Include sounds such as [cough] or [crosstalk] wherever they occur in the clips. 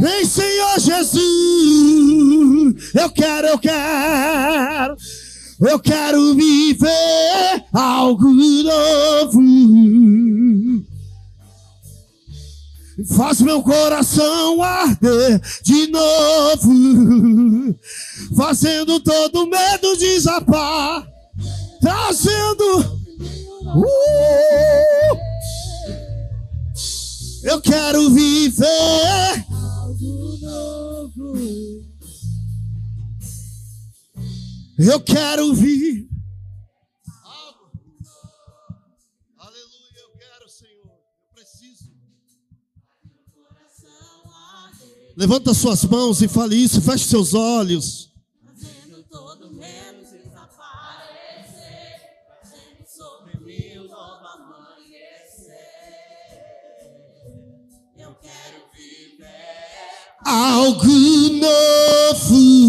Vem, Senhor Jesus. Eu quero, eu quero. Eu quero viver algo novo. Faz meu coração arder de novo, fazendo todo medo desapar, trazendo. Uh, eu quero viver algo novo. Eu quero vir. Aleluia, eu quero, Senhor. Eu preciso. Levanta suas mãos e fale isso, feche seus olhos. Algo novo.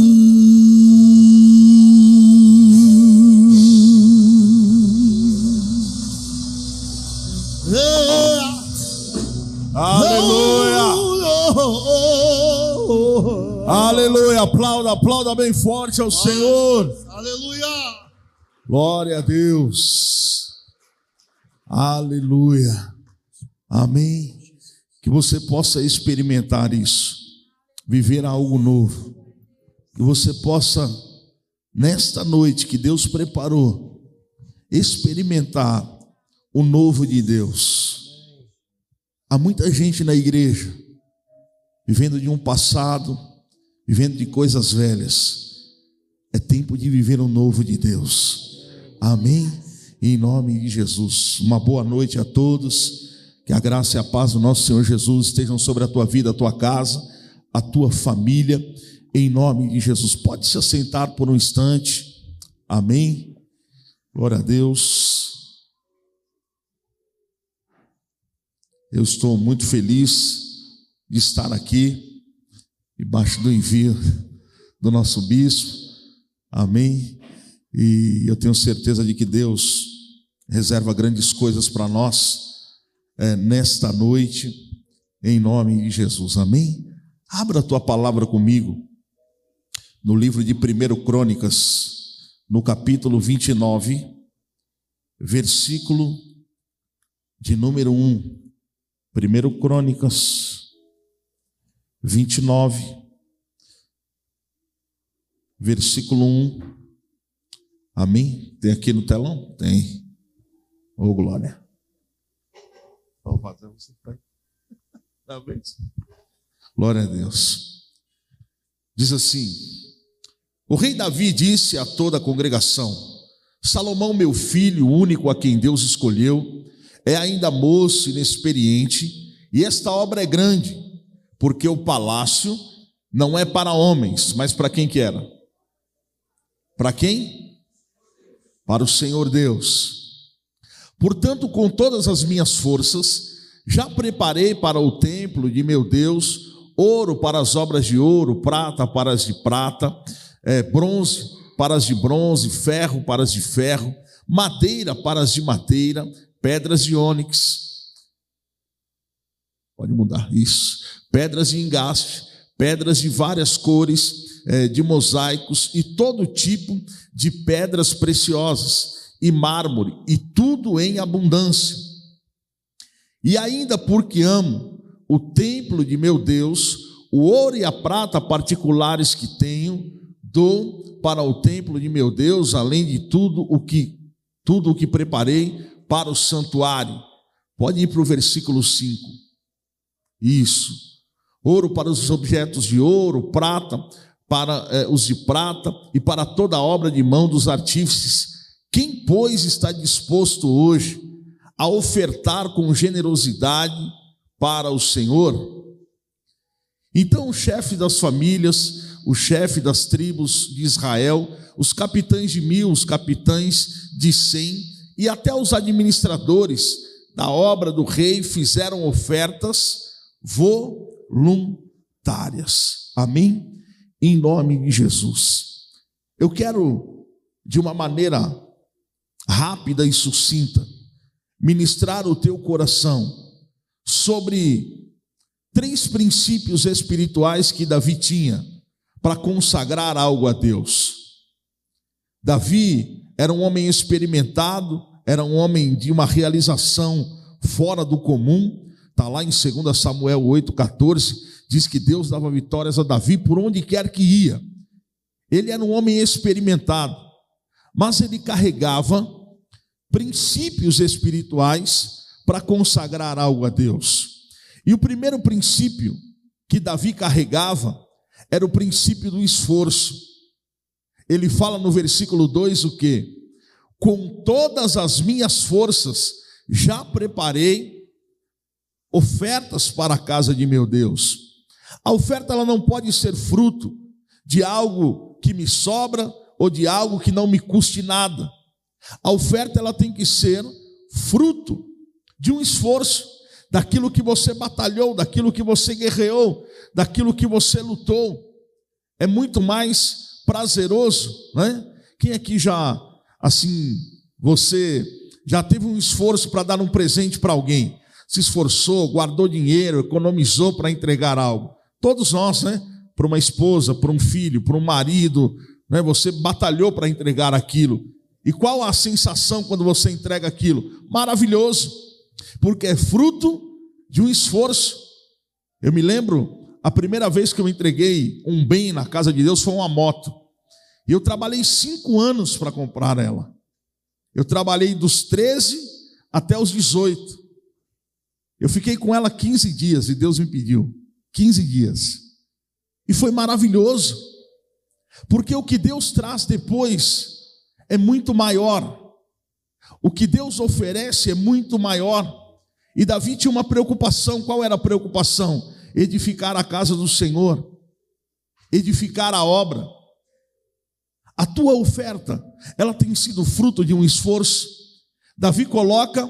Aleluia. Aleluia. Aplauda, aplauda bem forte ao Senhor. Aleluia. Glória a Deus. Aleluia. Amém. Que você possa experimentar isso, viver algo novo. Que você possa, nesta noite que Deus preparou, experimentar o novo de Deus. Há muita gente na igreja vivendo de um passado, vivendo de coisas velhas. É tempo de viver o novo de Deus. Amém? Em nome de Jesus. Uma boa noite a todos. Que a graça e a paz do nosso Senhor Jesus estejam sobre a tua vida, a tua casa, a tua família. Em nome de Jesus. Pode se assentar por um instante. Amém. Glória a Deus. Eu estou muito feliz de estar aqui, debaixo do envio do nosso bispo. Amém. E eu tenho certeza de que Deus reserva grandes coisas para nós é, nesta noite, em nome de Jesus. Amém. Abra a tua palavra comigo no livro de 1 Crônicas, no capítulo 29, versículo de número 1. 1 Crônicas 29, versículo 1. Amém? Tem aqui no telão? Tem. Ô, oh, glória. Vou fazer você Amém. [laughs] Glória a Deus. Diz assim: O rei Davi disse a toda a congregação: Salomão, meu filho, único a quem Deus escolheu, é ainda moço, inexperiente, e esta obra é grande, porque o palácio não é para homens, mas para quem que era? Para quem? Para o Senhor Deus. Portanto, com todas as minhas forças, já preparei para o templo de meu Deus ouro para as obras de ouro, prata para as de prata, é, bronze para as de bronze, ferro para as de ferro, madeira para as de madeira, pedras de ônix. Pode mudar isso. Pedras de engaste, pedras de várias cores, é, de mosaicos e todo tipo de pedras preciosas e mármore, e tudo em abundância. E ainda porque amo o templo de meu Deus, o ouro e a prata particulares que tenho, dou para o templo de meu Deus, além de tudo o que tudo o que preparei para o santuário. Pode ir para o versículo 5. Isso. Ouro para os objetos de ouro, prata para eh, os de prata e para toda a obra de mão dos artífices. Quem, pois, está disposto hoje a ofertar com generosidade para o Senhor? Então, o chefe das famílias, o chefe das tribos de Israel, os capitães de mil, os capitães de cem e até os administradores da obra do rei fizeram ofertas voluntárias. Amém? Em nome de Jesus. Eu quero, de uma maneira rápida e sucinta, ministrar o teu coração sobre três princípios espirituais que Davi tinha para consagrar algo a Deus. Davi era um homem experimentado, era um homem de uma realização fora do comum. Está lá em 2 Samuel 8,14, diz que Deus dava vitórias a Davi por onde quer que ia. Ele era um homem experimentado, mas ele carregava princípios espirituais para consagrar algo a Deus. E o primeiro princípio que Davi carregava era o princípio do esforço. Ele fala no versículo 2 o que? Com todas as minhas forças já preparei ofertas para a casa de meu Deus. A oferta ela não pode ser fruto de algo que me sobra ou de algo que não me custe nada. A oferta ela tem que ser fruto de um esforço daquilo que você batalhou, daquilo que você guerreou, daquilo que você lutou. É muito mais prazeroso, né? Quem aqui já, assim, você já teve um esforço para dar um presente para alguém? Se esforçou, guardou dinheiro, economizou para entregar algo. Todos nós, né? Para uma esposa, para um filho, para um marido, né? Você batalhou para entregar aquilo. E qual a sensação quando você entrega aquilo? Maravilhoso porque é fruto de um esforço. Eu me lembro, a primeira vez que eu entreguei um bem na casa de Deus foi uma moto. E eu trabalhei cinco anos para comprar ela. Eu trabalhei dos 13 até os 18. Eu fiquei com ela 15 dias e Deus me pediu 15 dias. E foi maravilhoso, porque o que Deus traz depois é muito maior. O que Deus oferece é muito maior. E Davi tinha uma preocupação, qual era a preocupação? Edificar a casa do Senhor, edificar a obra. A tua oferta, ela tem sido fruto de um esforço. Davi coloca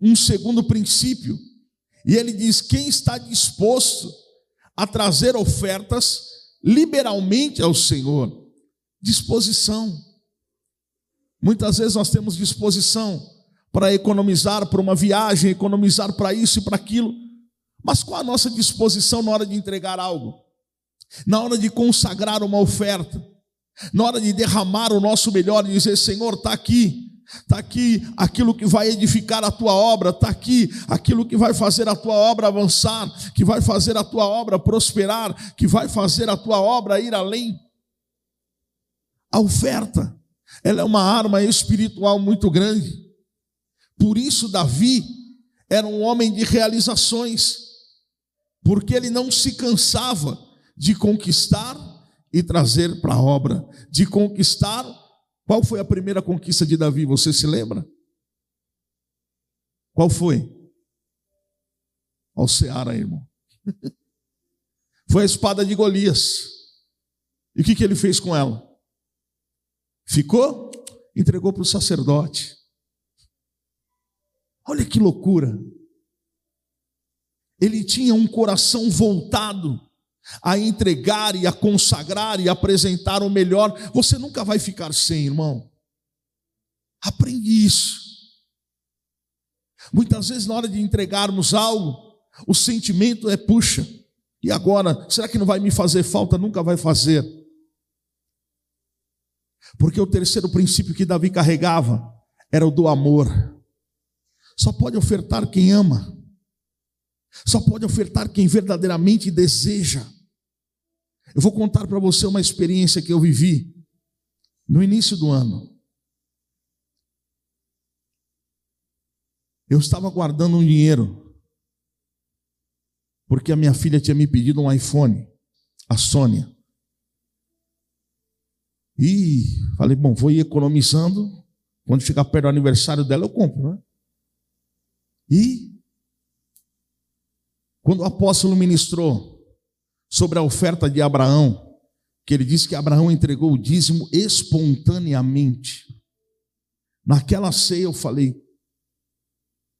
um segundo princípio, e ele diz: quem está disposto a trazer ofertas liberalmente ao Senhor? Disposição. Muitas vezes nós temos disposição para economizar para uma viagem, economizar para isso e para aquilo. Mas qual a nossa disposição na hora de entregar algo? Na hora de consagrar uma oferta? Na hora de derramar o nosso melhor e dizer: Senhor, está aqui, está aqui aquilo que vai edificar a tua obra, está aqui aquilo que vai fazer a tua obra avançar, que vai fazer a tua obra prosperar, que vai fazer a tua obra ir além. A oferta ela é uma arma espiritual muito grande. Por isso, Davi era um homem de realizações, porque ele não se cansava de conquistar e trazer para a obra, de conquistar. Qual foi a primeira conquista de Davi? Você se lembra? Qual foi? Ao Seara, irmão. foi a espada de Golias. E o que, que ele fez com ela? Ficou, entregou para o sacerdote. Olha que loucura. Ele tinha um coração voltado a entregar e a consagrar e apresentar o melhor. Você nunca vai ficar sem, irmão. Aprende isso. Muitas vezes, na hora de entregarmos algo, o sentimento é: puxa, e agora? Será que não vai me fazer falta? Nunca vai fazer. Porque o terceiro princípio que Davi carregava era o do amor. Só pode ofertar quem ama. Só pode ofertar quem verdadeiramente deseja. Eu vou contar para você uma experiência que eu vivi no início do ano. Eu estava guardando um dinheiro porque a minha filha tinha me pedido um iPhone, a Sônia. E falei, bom, vou ir economizando. Quando chegar perto do aniversário dela, eu compro, né? E quando o apóstolo ministrou sobre a oferta de Abraão, que ele disse que Abraão entregou o dízimo espontaneamente. Naquela ceia eu falei,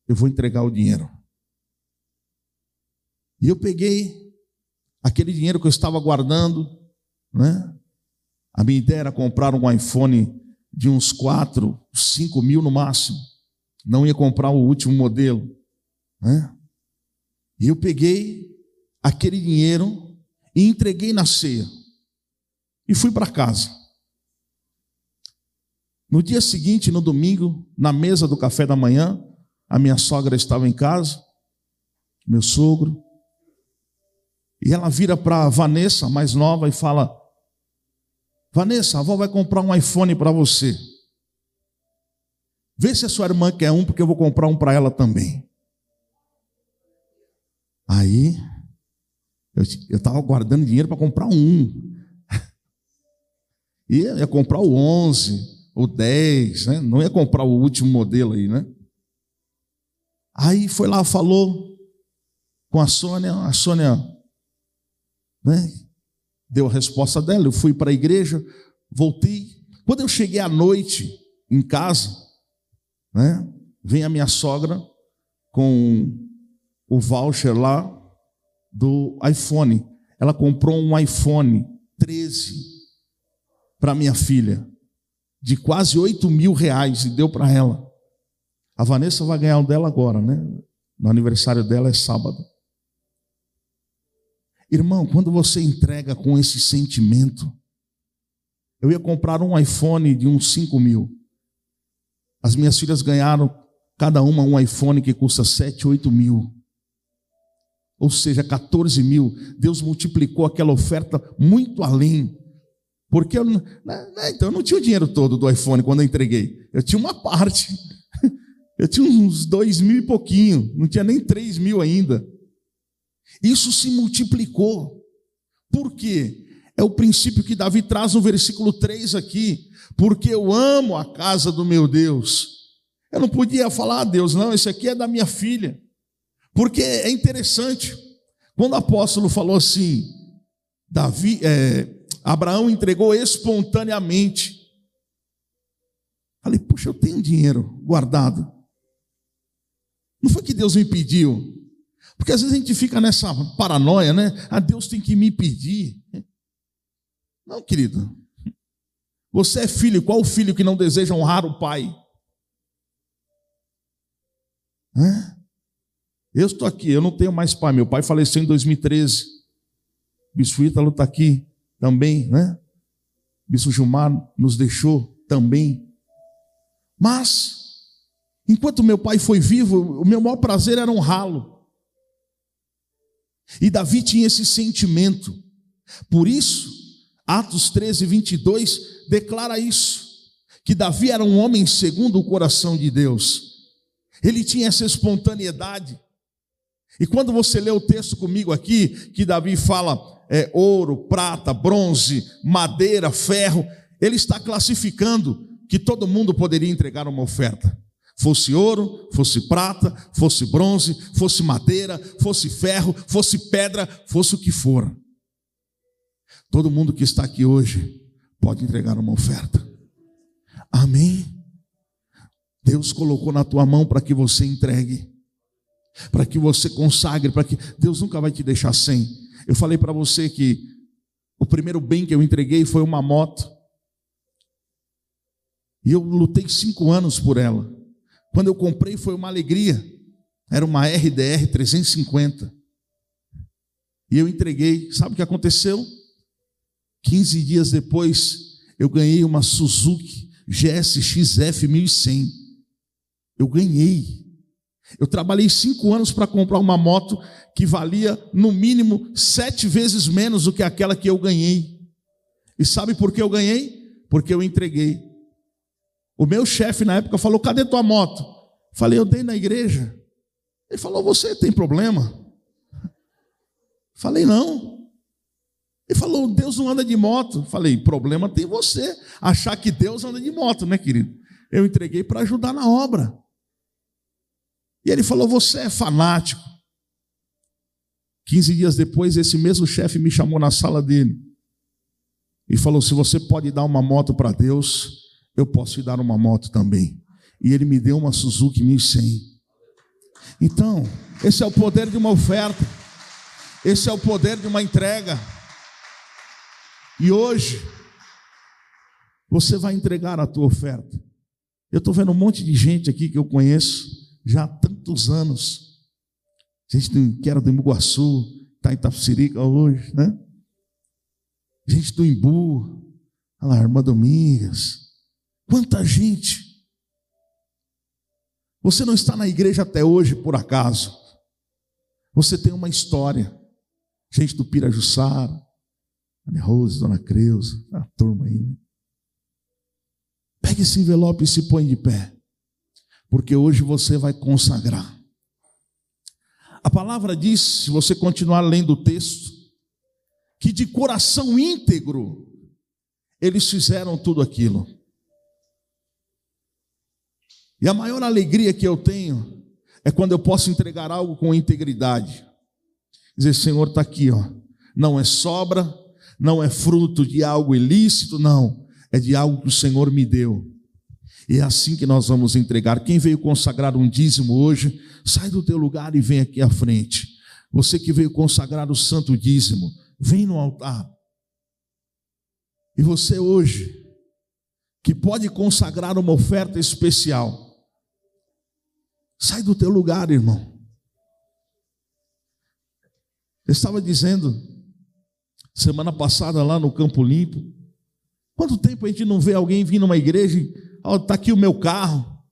eu vou entregar o dinheiro. E eu peguei aquele dinheiro que eu estava guardando, né? A minha ideia era comprar um iPhone de uns 4, 5 mil no máximo. Não ia comprar o último modelo. Né? E eu peguei aquele dinheiro e entreguei na ceia. E fui para casa. No dia seguinte, no domingo, na mesa do café da manhã, a minha sogra estava em casa, meu sogro, e ela vira para Vanessa, mais nova, e fala: Vanessa, a avó vai comprar um iPhone para você. Vê se a sua irmã quer um, porque eu vou comprar um para ela também. Aí, eu estava guardando dinheiro para comprar um. E ia comprar o 11, o 10, né? não ia comprar o último modelo aí, né? Aí foi lá, falou com a Sônia, a Sônia né, deu a resposta dela, eu fui para a igreja, voltei. Quando eu cheguei à noite em casa, né, vem a minha sogra com o voucher lá do iPhone. Ela comprou um iPhone 13 para minha filha, de quase 8 mil reais, e deu para ela. A Vanessa vai ganhar o dela agora, né? No aniversário dela é sábado. Irmão, quando você entrega com esse sentimento, eu ia comprar um iPhone de uns 5 mil. As minhas filhas ganharam cada uma um iPhone que custa 7, 8 mil. Ou seja, 14 mil. Deus multiplicou aquela oferta muito além. Porque eu, né, né, então eu não tinha o dinheiro todo do iPhone quando eu entreguei. Eu tinha uma parte. [laughs] Eu tinha uns dois mil e pouquinho. Não tinha nem três mil ainda. Isso se multiplicou. Por quê? É o princípio que Davi traz no versículo 3 aqui. Porque eu amo a casa do meu Deus. Eu não podia falar a ah, Deus, não, esse aqui é da minha filha. Porque é interessante. Quando o apóstolo falou assim, Davi, é, Abraão entregou espontaneamente. Falei, puxa, eu tenho dinheiro guardado. Não foi que Deus me pediu. Porque às vezes a gente fica nessa paranoia, né? Ah, Deus tem que me pedir. Não, querido. Você é filho, qual o filho que não deseja honrar o pai? Hã? Eu estou aqui, eu não tenho mais pai. Meu pai faleceu em 2013. Bispo Ítalo está aqui também, né? Bispo Gilmar nos deixou também. Mas, enquanto meu pai foi vivo, o meu maior prazer era honrá-lo. E Davi tinha esse sentimento. Por isso, Atos 13, 22 declara isso: que Davi era um homem segundo o coração de Deus. Ele tinha essa espontaneidade. E quando você lê o texto comigo aqui, que Davi fala é, ouro, prata, bronze, madeira, ferro, ele está classificando que todo mundo poderia entregar uma oferta. Fosse ouro, fosse prata, fosse bronze, fosse madeira, fosse ferro, fosse pedra, fosse o que for. Todo mundo que está aqui hoje pode entregar uma oferta. Amém? Deus colocou na tua mão para que você entregue, para que você consagre, para que Deus nunca vai te deixar sem. Eu falei para você que o primeiro bem que eu entreguei foi uma moto. E eu lutei cinco anos por ela. Quando eu comprei foi uma alegria. Era uma RDR 350. E eu entreguei. Sabe o que aconteceu? 15 dias depois, eu ganhei uma Suzuki GSX-F 1100. Eu ganhei. Eu trabalhei cinco anos para comprar uma moto que valia, no mínimo, sete vezes menos do que aquela que eu ganhei. E sabe por que eu ganhei? Porque eu entreguei. O meu chefe na época falou: cadê tua moto? Falei, eu dei na igreja. Ele falou: você tem problema? Falei, não. Ele falou: Deus não anda de moto. Falei: problema tem você. Achar que Deus anda de moto, né, querido? Eu entreguei para ajudar na obra. E ele falou: você é fanático. 15 dias depois, esse mesmo chefe me chamou na sala dele e falou: se você pode dar uma moto para Deus, eu posso te dar uma moto também. E ele me deu uma Suzuki 1100. Então, esse é o poder de uma oferta. Esse é o poder de uma entrega. E hoje, você vai entregar a tua oferta. Eu estou vendo um monte de gente aqui que eu conheço já há tantos anos. Gente que era do Iguaçu, está em Itapsirica hoje, né? Gente do Imbu, olha lá, irmã Domingas. Quanta gente. Você não está na igreja até hoje por acaso. Você tem uma história. Gente do Pirajussara, Ana Rose, Dona Creuza, a turma aí. Né? Pegue esse envelope e se põe de pé. Porque hoje você vai consagrar. A palavra diz, se você continuar lendo o texto, que de coração íntegro eles fizeram tudo aquilo. E a maior alegria que eu tenho é quando eu posso entregar algo com integridade. Dizer, Senhor, está aqui, ó. Não é sobra, não é fruto de algo ilícito, não. É de algo que o Senhor me deu. E é assim que nós vamos entregar. Quem veio consagrar um dízimo hoje, sai do teu lugar e vem aqui à frente. Você que veio consagrar o santo dízimo, vem no altar. E você hoje, que pode consagrar uma oferta especial, Sai do teu lugar, irmão. Eu estava dizendo, semana passada lá no Campo Limpo, quanto tempo a gente não vê alguém vir numa igreja e, ó, está aqui o meu carro,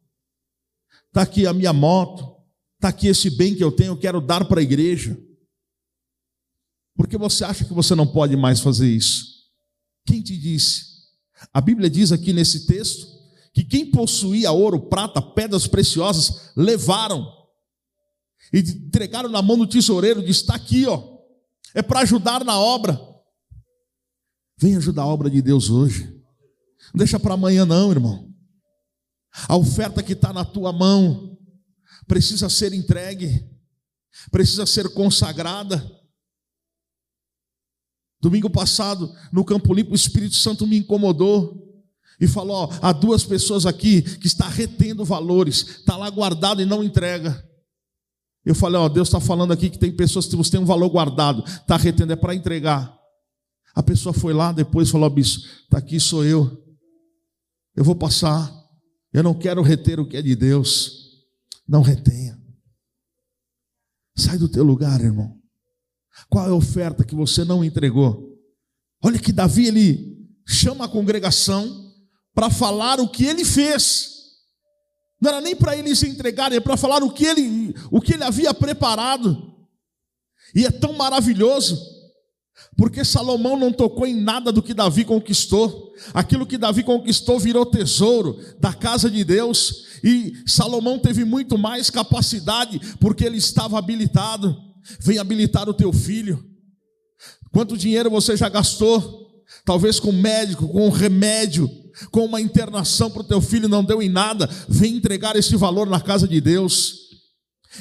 está aqui a minha moto, está aqui esse bem que eu tenho, eu quero dar para a igreja. Porque você acha que você não pode mais fazer isso? Quem te disse? A Bíblia diz aqui nesse texto que quem possuía ouro, prata, pedras preciosas, levaram e entregaram na mão do tesoureiro, disse: está aqui, ó, é para ajudar na obra. Vem ajudar a obra de Deus hoje. Não deixa para amanhã, não, irmão. A oferta que está na tua mão precisa ser entregue, precisa ser consagrada. Domingo passado, no Campo Limpo, o Espírito Santo me incomodou e falou: ó, há duas pessoas aqui que está retendo valores, está lá guardado e não entrega. Eu falei: ó, Deus está falando aqui que tem pessoas que você tem um valor guardado, está retendo, é para entregar. A pessoa foi lá depois falou: bispo, está aqui, sou eu. Eu vou passar. Eu não quero reter o que é de Deus. Não retenha. Sai do teu lugar, irmão. Qual é a oferta que você não entregou? Olha que Davi ele chama a congregação para falar o que ele fez. Não era nem para eles se entregarem, é para falar o que ele, o que ele havia preparado. E é tão maravilhoso, porque Salomão não tocou em nada do que Davi conquistou. Aquilo que Davi conquistou virou tesouro da casa de Deus, e Salomão teve muito mais capacidade, porque ele estava habilitado. Vem habilitar o teu filho. Quanto dinheiro você já gastou? Talvez com médico, com remédio, com uma internação para o teu filho não deu em nada, vem entregar esse valor na casa de Deus.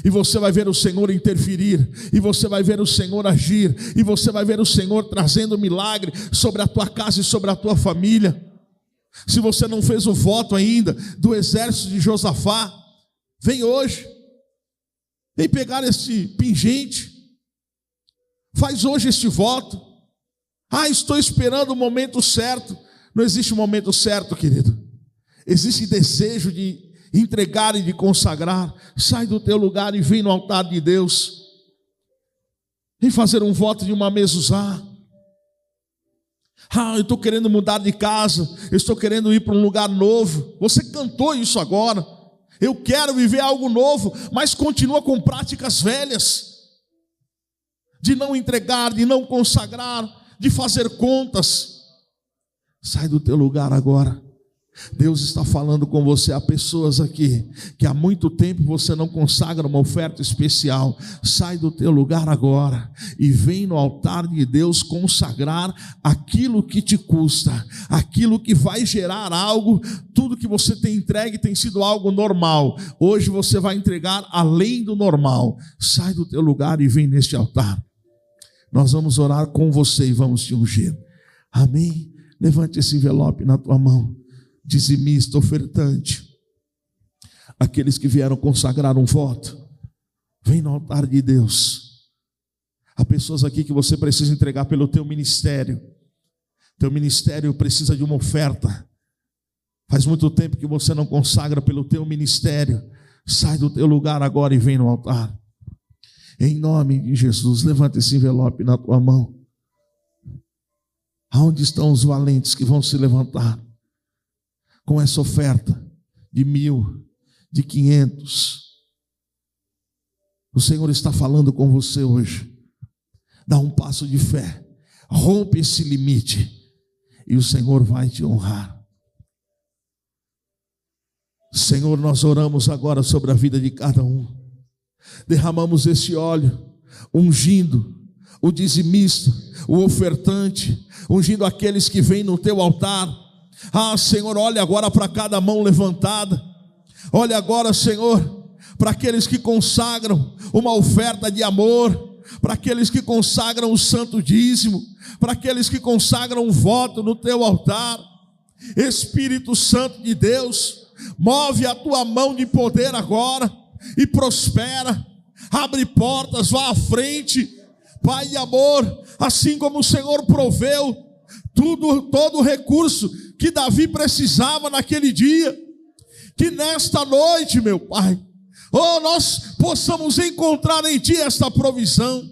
E você vai ver o Senhor interferir, e você vai ver o Senhor agir, e você vai ver o Senhor trazendo milagre sobre a tua casa e sobre a tua família. Se você não fez o voto ainda do exército de Josafá, vem hoje, vem pegar esse pingente, faz hoje este voto. Ah, estou esperando o momento certo. Não existe um momento certo, querido. Existe desejo de entregar e de consagrar. Sai do teu lugar e vem no altar de Deus. Vem fazer um voto de uma mesuzá. Ah, eu estou querendo mudar de casa, eu estou querendo ir para um lugar novo. Você cantou isso agora. Eu quero viver algo novo, mas continua com práticas velhas de não entregar, de não consagrar, de fazer contas. Sai do teu lugar agora. Deus está falando com você. Há pessoas aqui que há muito tempo você não consagra uma oferta especial. Sai do teu lugar agora e vem no altar de Deus consagrar aquilo que te custa, aquilo que vai gerar algo. Tudo que você tem entregue tem sido algo normal. Hoje você vai entregar além do normal. Sai do teu lugar e vem neste altar. Nós vamos orar com você e vamos te ungir. Amém. Levante esse envelope na tua mão, dizimista, ofertante. Aqueles que vieram consagrar um voto, vem no altar de Deus. Há pessoas aqui que você precisa entregar pelo teu ministério. Teu ministério precisa de uma oferta. Faz muito tempo que você não consagra pelo teu ministério. Sai do teu lugar agora e vem no altar. Em nome de Jesus, levanta esse envelope na tua mão. Aonde estão os valentes que vão se levantar com essa oferta de mil, de quinhentos? O Senhor está falando com você hoje. Dá um passo de fé, rompe esse limite, e o Senhor vai te honrar. Senhor, nós oramos agora sobre a vida de cada um, derramamos esse óleo, ungindo o dizimista, o ofertante, ungindo aqueles que vêm no teu altar. Ah, Senhor, olha agora para cada mão levantada, olha agora, Senhor, para aqueles que consagram uma oferta de amor, para aqueles que consagram o santo dízimo, para aqueles que consagram um voto no teu altar. Espírito Santo de Deus, move a tua mão de poder agora e prospera, abre portas, vá à frente, Pai e amor, assim como o Senhor proveu tudo, todo o recurso que Davi precisava naquele dia, que nesta noite, meu Pai, oh, nós possamos encontrar em Ti esta provisão.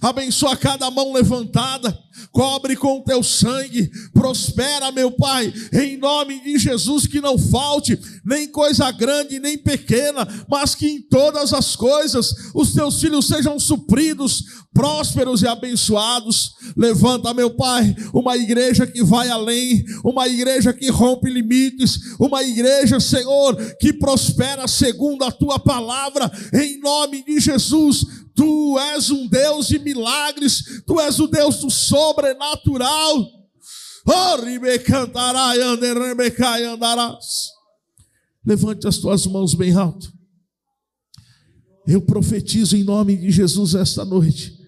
Abençoa cada mão levantada, cobre com teu sangue, prospera, meu Pai, em nome de Jesus, que não falte nem coisa grande, nem pequena, mas que em todas as coisas os teus filhos sejam supridos, prósperos e abençoados. Levanta, meu Pai, uma igreja que vai além, uma igreja que rompe limites, uma igreja, Senhor, que prospera segundo a tua palavra, em nome de Jesus. Tu és um Deus de milagres, tu és o Deus do sobrenatural. Levante as tuas mãos bem alto. Eu profetizo em nome de Jesus esta noite.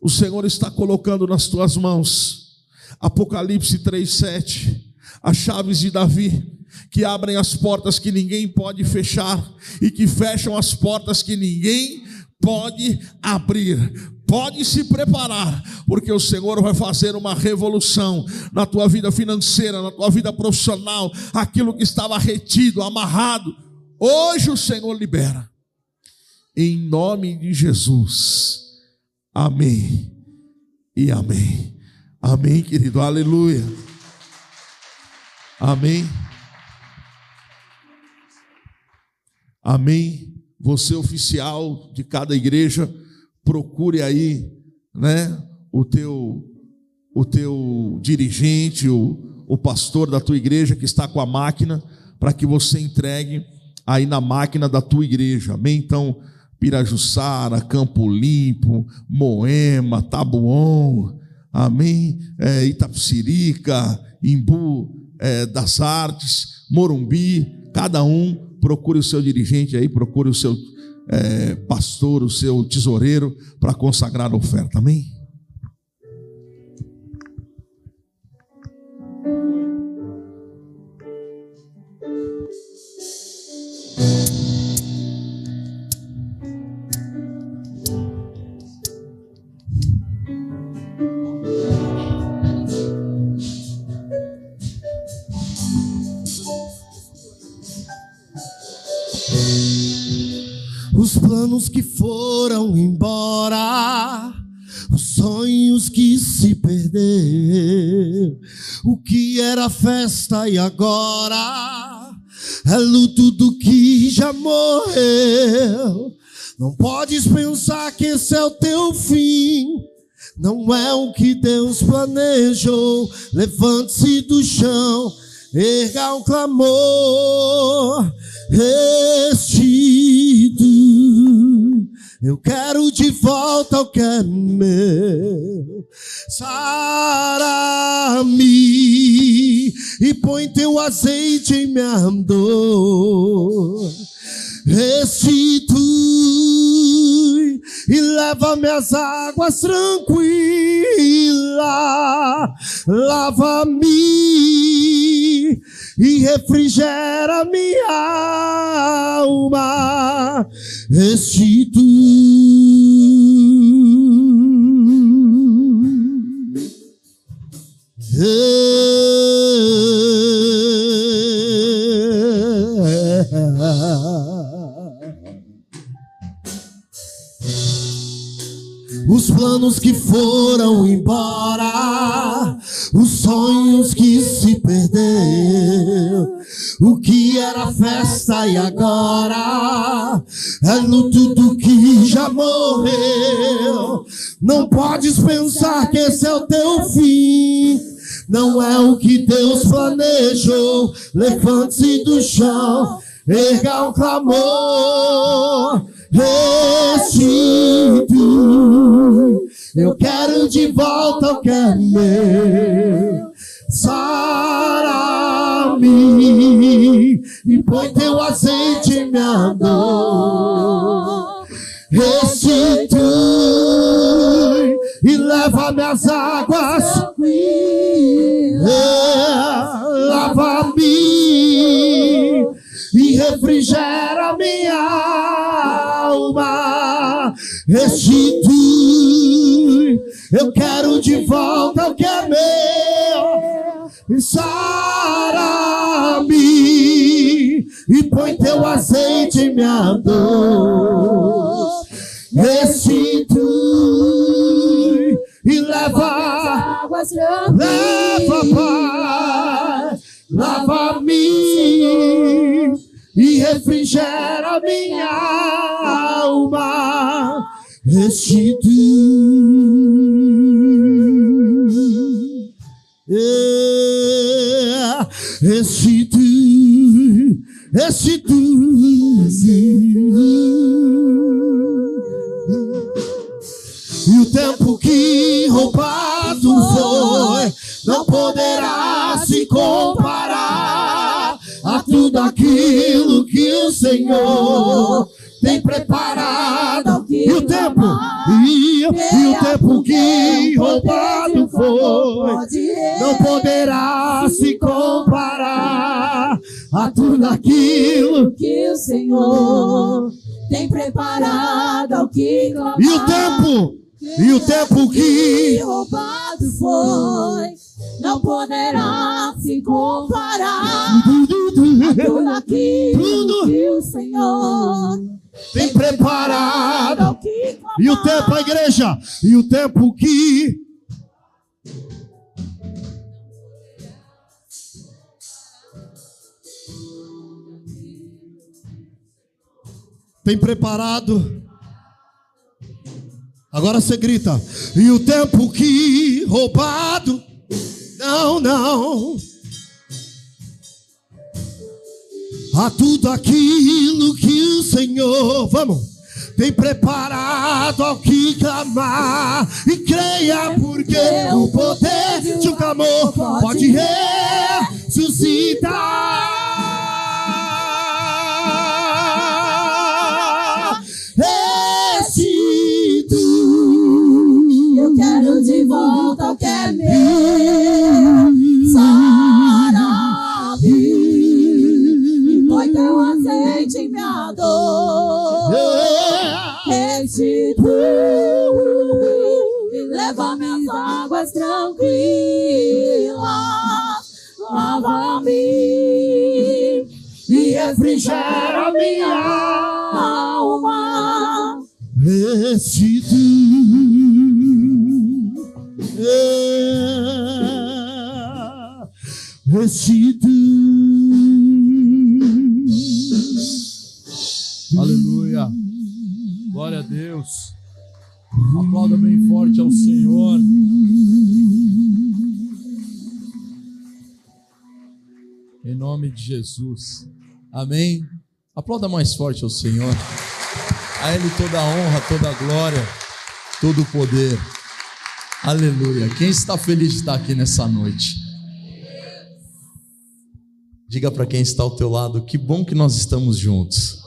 O Senhor está colocando nas tuas mãos Apocalipse 3:7, as chaves de Davi, que abrem as portas que ninguém pode fechar e que fecham as portas que ninguém pode abrir. Pode se preparar, porque o Senhor vai fazer uma revolução na tua vida financeira, na tua vida profissional, aquilo que estava retido, amarrado. Hoje o Senhor libera. Em nome de Jesus. Amém. E amém. Amém, querido. Aleluia. Amém. Amém. Você oficial de cada igreja procure aí, né, o teu o teu dirigente, o, o pastor da tua igreja que está com a máquina, para que você entregue aí na máquina da tua igreja. Amém? Então, Pirajussara, Campo Limpo, Moema, Tabuão, amém? É, Itapsirica, Imbu é, das Artes, Morumbi, cada um procure o seu dirigente aí, procure o seu é, pastor, o seu tesoureiro, para consagrar a oferta. Amém? Planos que foram embora, os sonhos que se perderam, o que era festa e agora é luto do que já morreu. Não podes pensar que esse é o teu fim. Não é o que Deus planejou. Levante-se do chão, erga um clamor. Restitui. Eu quero de volta o que é meu. Sara-me e põe teu azeite em minha dor. Restitui e leva minhas águas tranquilas. Lava-me e refrigera minha alma restitui. os e agora é no tudo que já morreu. Não podes pensar que esse é o teu fim. Não é o que Deus planejou. Levante-se do chão, erga um clamor restitui. Eu quero de volta o que é meu. Sara-me e põe teu azeite em minha dor. Restitui e leva minhas águas. Lava-me e refrigera minha alma. Restitui, eu quero de volta o que é meu. Sara-me e põe teu azeite em minha dor. Restitui e leva Leva, Pai, lava-me e refrigera minha alma. Restitui, é, restitui, restitui. E o tempo que roubado foi não poderá se comparar a tudo aquilo que o Senhor tem preparado. E o tempo, e, e o tempo que roubado foi não poderá se comparar a tudo aquilo. que o Senhor tem preparado ao que clamar. E o tempo, e o tempo que roubado foi, não poderá se comparar tudo aquilo que o Senhor tem preparado. E o tempo, a igreja, e o tempo que tem preparado. Agora você grita. E o tempo que roubado. Não, não. A tudo aquilo que o Senhor, vamos, tem preparado ao que clamar. E creia, porque Jesus. Amém. Aplauda mais forte ao Senhor. A Ele toda a honra, toda a glória, todo o poder. Aleluia. Quem está feliz de estar aqui nessa noite? Diga para quem está ao teu lado, que bom que nós estamos juntos.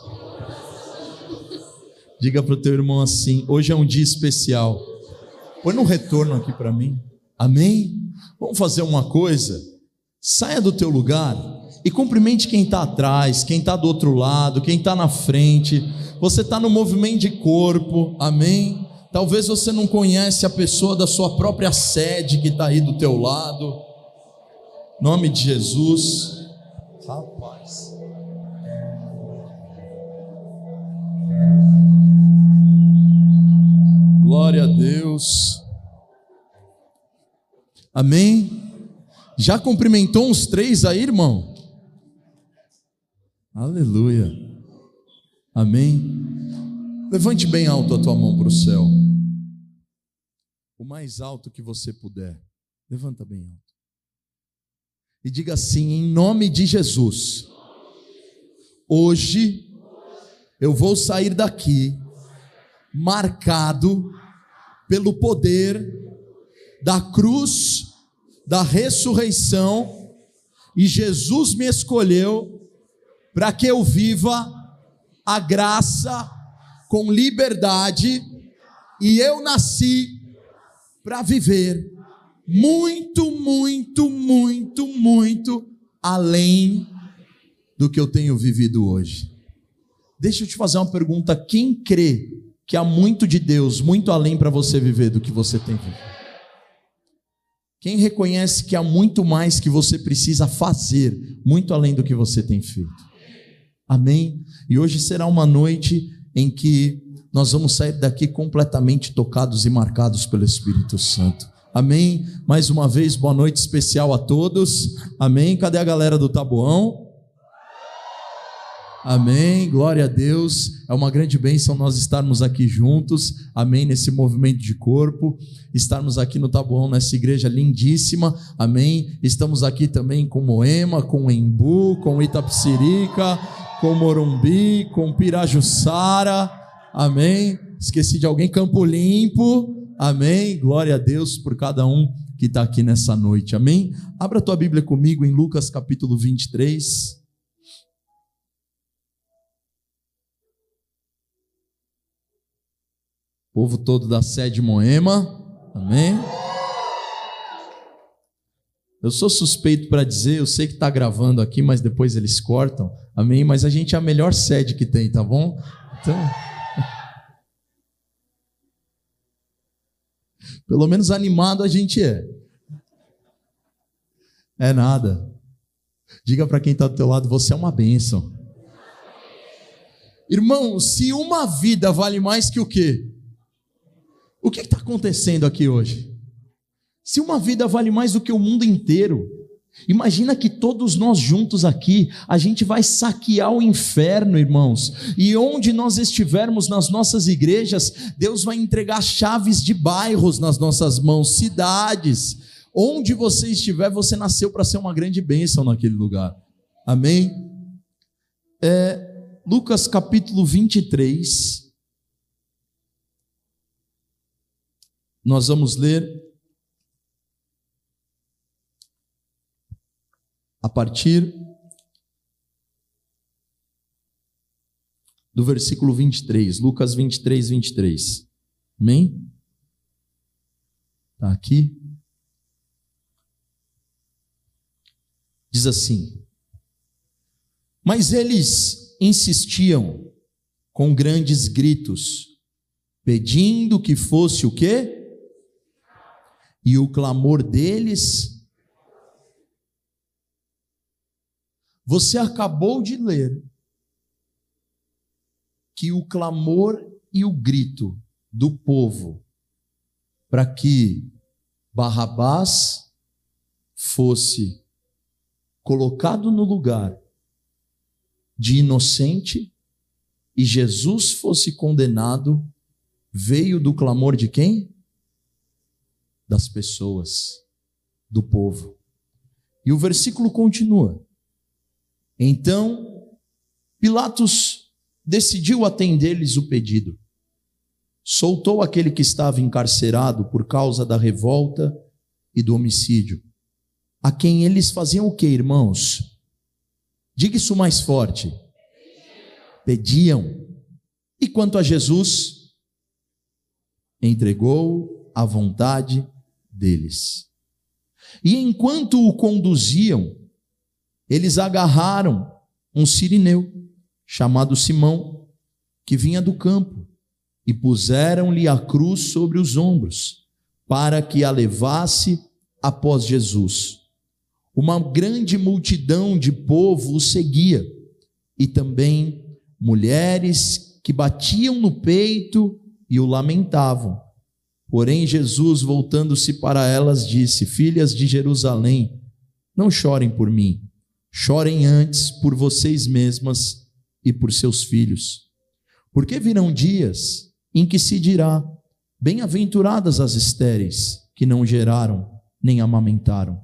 Diga para o teu irmão assim: hoje é um dia especial. Põe no retorno aqui para mim. Amém? Vamos fazer uma coisa. Saia do teu lugar e cumprimente quem está atrás, quem está do outro lado, quem está na frente. Você está no movimento de corpo. Amém? Talvez você não conhece a pessoa da sua própria sede que está aí do teu lado. Nome de Jesus. Rapaz. Glória a Deus. Amém? Já cumprimentou uns três aí, irmão? Aleluia. Amém? Levante bem alto a tua mão para o céu. O mais alto que você puder. Levanta bem alto. E diga assim: em nome de Jesus. Hoje eu vou sair daqui marcado pelo poder da cruz, da ressurreição, e Jesus me escolheu para que eu viva a graça com liberdade, e eu nasci para viver muito, muito, muito, muito além do que eu tenho vivido hoje. Deixa eu te fazer uma pergunta: quem crê que há muito de Deus, muito além para você viver do que você tem vivido? Quem reconhece que há muito mais que você precisa fazer, muito além do que você tem feito? Amém? E hoje será uma noite em que nós vamos sair daqui completamente tocados e marcados pelo Espírito Santo. Amém? Mais uma vez, boa noite especial a todos. Amém? Cadê a galera do Taboão? Amém, glória a Deus. É uma grande bênção nós estarmos aqui juntos, amém, nesse movimento de corpo, estarmos aqui no Taboão, nessa igreja lindíssima, amém. Estamos aqui também com Moema, com Embu, com Itapsirica, com Morumbi, com Pirajussara, amém. Esqueci de alguém, Campo Limpo, amém. Glória a Deus por cada um que está aqui nessa noite, amém. Abra tua Bíblia comigo em Lucas capítulo 23. povo todo da sede Moema, amém? Eu sou suspeito para dizer, eu sei que está gravando aqui, mas depois eles cortam, amém? Mas a gente é a melhor sede que tem, tá bom? Então. [laughs] Pelo menos animado a gente é. É nada. Diga para quem está do teu lado, você é uma bênção. Irmão, se uma vida vale mais que o quê? O que está acontecendo aqui hoje? Se uma vida vale mais do que o mundo inteiro, imagina que todos nós juntos aqui, a gente vai saquear o inferno, irmãos, e onde nós estivermos nas nossas igrejas, Deus vai entregar chaves de bairros nas nossas mãos, cidades. Onde você estiver, você nasceu para ser uma grande bênção naquele lugar. Amém? É, Lucas capítulo 23. Nós vamos ler a partir do versículo 23, Lucas 23, 23. Amém? Está aqui. Diz assim: Mas eles insistiam com grandes gritos, pedindo que fosse o quê? e o clamor deles. Você acabou de ler que o clamor e o grito do povo para que Barrabás fosse colocado no lugar de inocente e Jesus fosse condenado veio do clamor de quem? das pessoas, do povo. E o versículo continua. Então, Pilatos decidiu atender-lhes o pedido. Soltou aquele que estava encarcerado por causa da revolta e do homicídio, a quem eles faziam o que, irmãos? Diga isso mais forte. Pediam. E quanto a Jesus, entregou à vontade deles. E enquanto o conduziam, eles agarraram um sirineu chamado Simão, que vinha do campo, e puseram-lhe a cruz sobre os ombros, para que a levasse após Jesus. Uma grande multidão de povo o seguia, e também mulheres que batiam no peito e o lamentavam Porém, Jesus, voltando-se para elas, disse: Filhas de Jerusalém, não chorem por mim, chorem antes por vocês mesmas e por seus filhos. Porque virão dias em que se dirá: Bem-aventuradas as estéreis, que não geraram nem amamentaram.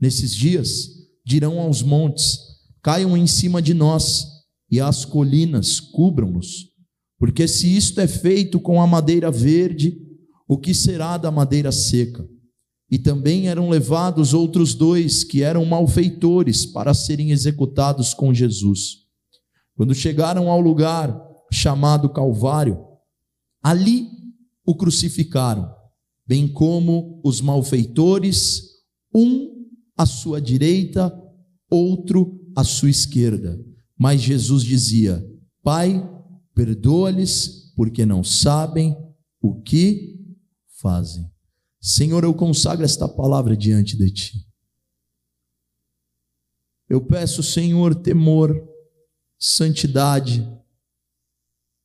Nesses dias dirão aos montes: Caiam em cima de nós, e às colinas cubram-nos. Porque se isto é feito com a madeira verde, o que será da madeira seca? E também eram levados outros dois que eram malfeitores para serem executados com Jesus. Quando chegaram ao lugar chamado Calvário, ali o crucificaram, bem como os malfeitores, um à sua direita, outro à sua esquerda. Mas Jesus dizia: Pai, perdoa-lhes, porque não sabem o que fazem. Senhor, eu consagro esta palavra diante de ti. Eu peço, Senhor, temor, santidade,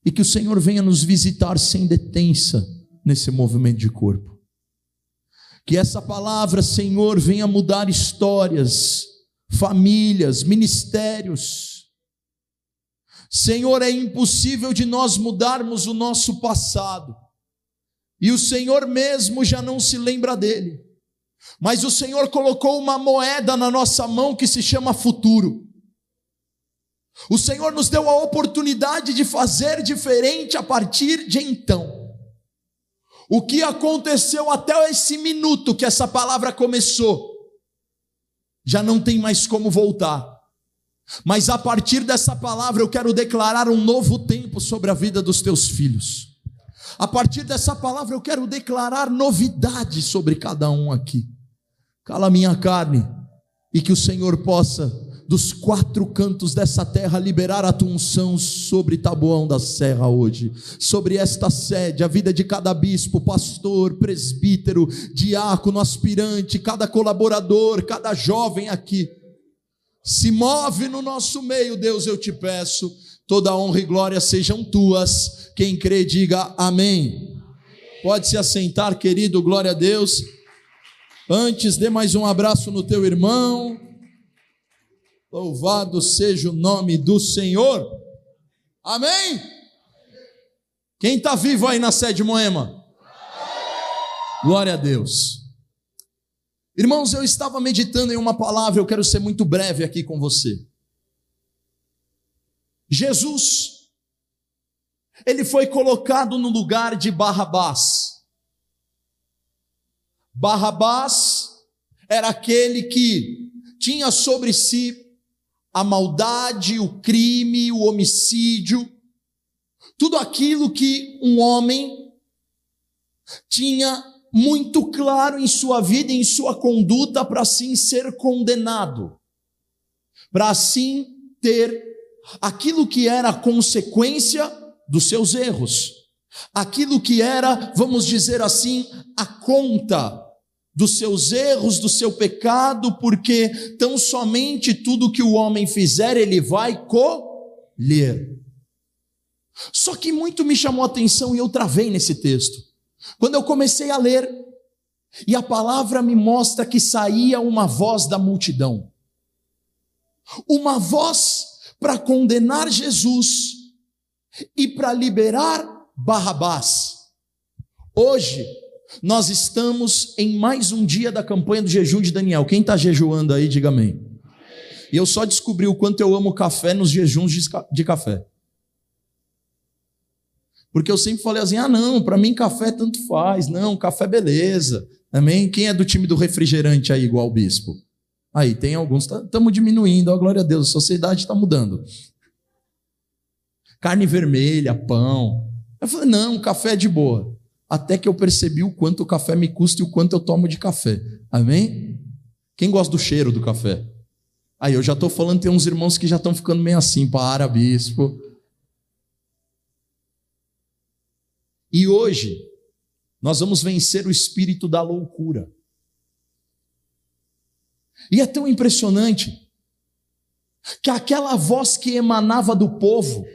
e que o Senhor venha nos visitar sem detença nesse movimento de corpo. Que essa palavra, Senhor, venha mudar histórias, famílias, ministérios. Senhor, é impossível de nós mudarmos o nosso passado, e o Senhor mesmo já não se lembra dele, mas o Senhor colocou uma moeda na nossa mão que se chama futuro. O Senhor nos deu a oportunidade de fazer diferente a partir de então. O que aconteceu até esse minuto que essa palavra começou, já não tem mais como voltar. Mas a partir dessa palavra eu quero declarar um novo tempo sobre a vida dos teus filhos. A partir dessa palavra eu quero declarar novidade sobre cada um aqui. Cala minha carne e que o Senhor possa dos quatro cantos dessa terra liberar a tua unção sobre Taboão da Serra hoje, sobre esta sede, a vida de cada bispo, pastor, presbítero, diácono, aspirante, cada colaborador, cada jovem aqui. Se move no nosso meio, Deus, eu te peço. Toda honra e glória sejam tuas. Quem crê, diga amém. Pode se assentar, querido, glória a Deus. Antes, dê mais um abraço no teu irmão. Louvado seja o nome do Senhor. Amém? Quem está vivo aí na sede Moema? Glória a Deus. Irmãos, eu estava meditando em uma palavra, eu quero ser muito breve aqui com você. Jesus, ele foi colocado no lugar de Barrabás. Barrabás era aquele que tinha sobre si a maldade, o crime, o homicídio, tudo aquilo que um homem tinha muito claro em sua vida, em sua conduta, para assim ser condenado, para assim ter aquilo que era consequência dos seus erros, aquilo que era, vamos dizer assim, a conta dos seus erros, do seu pecado, porque tão somente tudo que o homem fizer, ele vai colher. Só que muito me chamou a atenção e eu travei nesse texto. Quando eu comecei a ler, e a palavra me mostra que saía uma voz da multidão. Uma voz para condenar Jesus e para liberar Barrabás. Hoje, nós estamos em mais um dia da campanha do jejum de Daniel. Quem está jejuando aí, diga amém. E eu só descobri o quanto eu amo café nos jejuns de café. Porque eu sempre falei assim: ah, não, para mim café tanto faz. Não, café beleza. Amém? Quem é do time do refrigerante aí, igual o bispo? Aí, tem alguns, estamos tá, diminuindo, ó, glória a Deus, a sociedade está mudando. Carne vermelha, pão. Eu falei: não, café é de boa até que eu percebi o quanto o café me custa e o quanto eu tomo de café. Amém? Quem gosta do cheiro do café? Aí eu já estou falando, tem uns irmãos que já estão ficando meio assim, para, bispo. E hoje, nós vamos vencer o espírito da loucura. E é tão impressionante que aquela voz que emanava do povo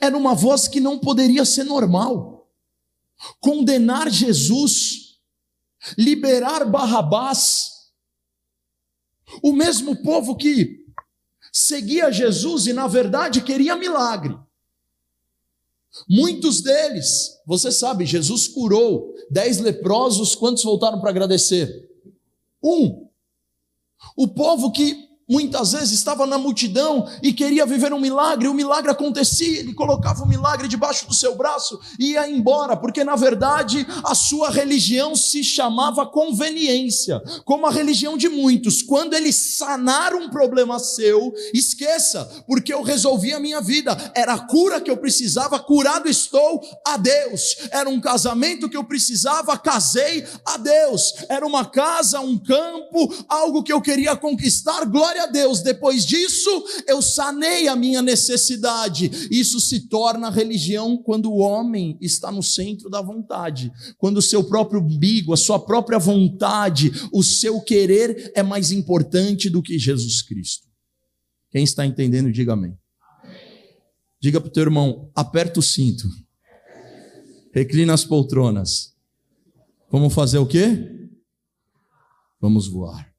era uma voz que não poderia ser normal. condenar Jesus, liberar Barrabás, o mesmo povo que seguia Jesus e, na verdade, queria milagre. Muitos deles, você sabe, Jesus curou dez leprosos, quantos voltaram para agradecer? Um. O povo que muitas vezes estava na multidão e queria viver um milagre, o milagre acontecia, ele colocava o milagre debaixo do seu braço e ia embora, porque na verdade a sua religião se chamava conveniência, como a religião de muitos. Quando ele sanar um problema seu, esqueça, porque eu resolvi a minha vida, era a cura que eu precisava, curado estou a Deus. Era um casamento que eu precisava, casei a Deus. Era uma casa, um campo, algo que eu queria conquistar, glória glória a Deus, depois disso eu sanei a minha necessidade. Isso se torna religião quando o homem está no centro da vontade, quando o seu próprio umbigo, a sua própria vontade, o seu querer é mais importante do que Jesus Cristo. Quem está entendendo, diga amém. Diga para o teu irmão, aperta o cinto, reclina as poltronas. Vamos fazer o quê? Vamos voar.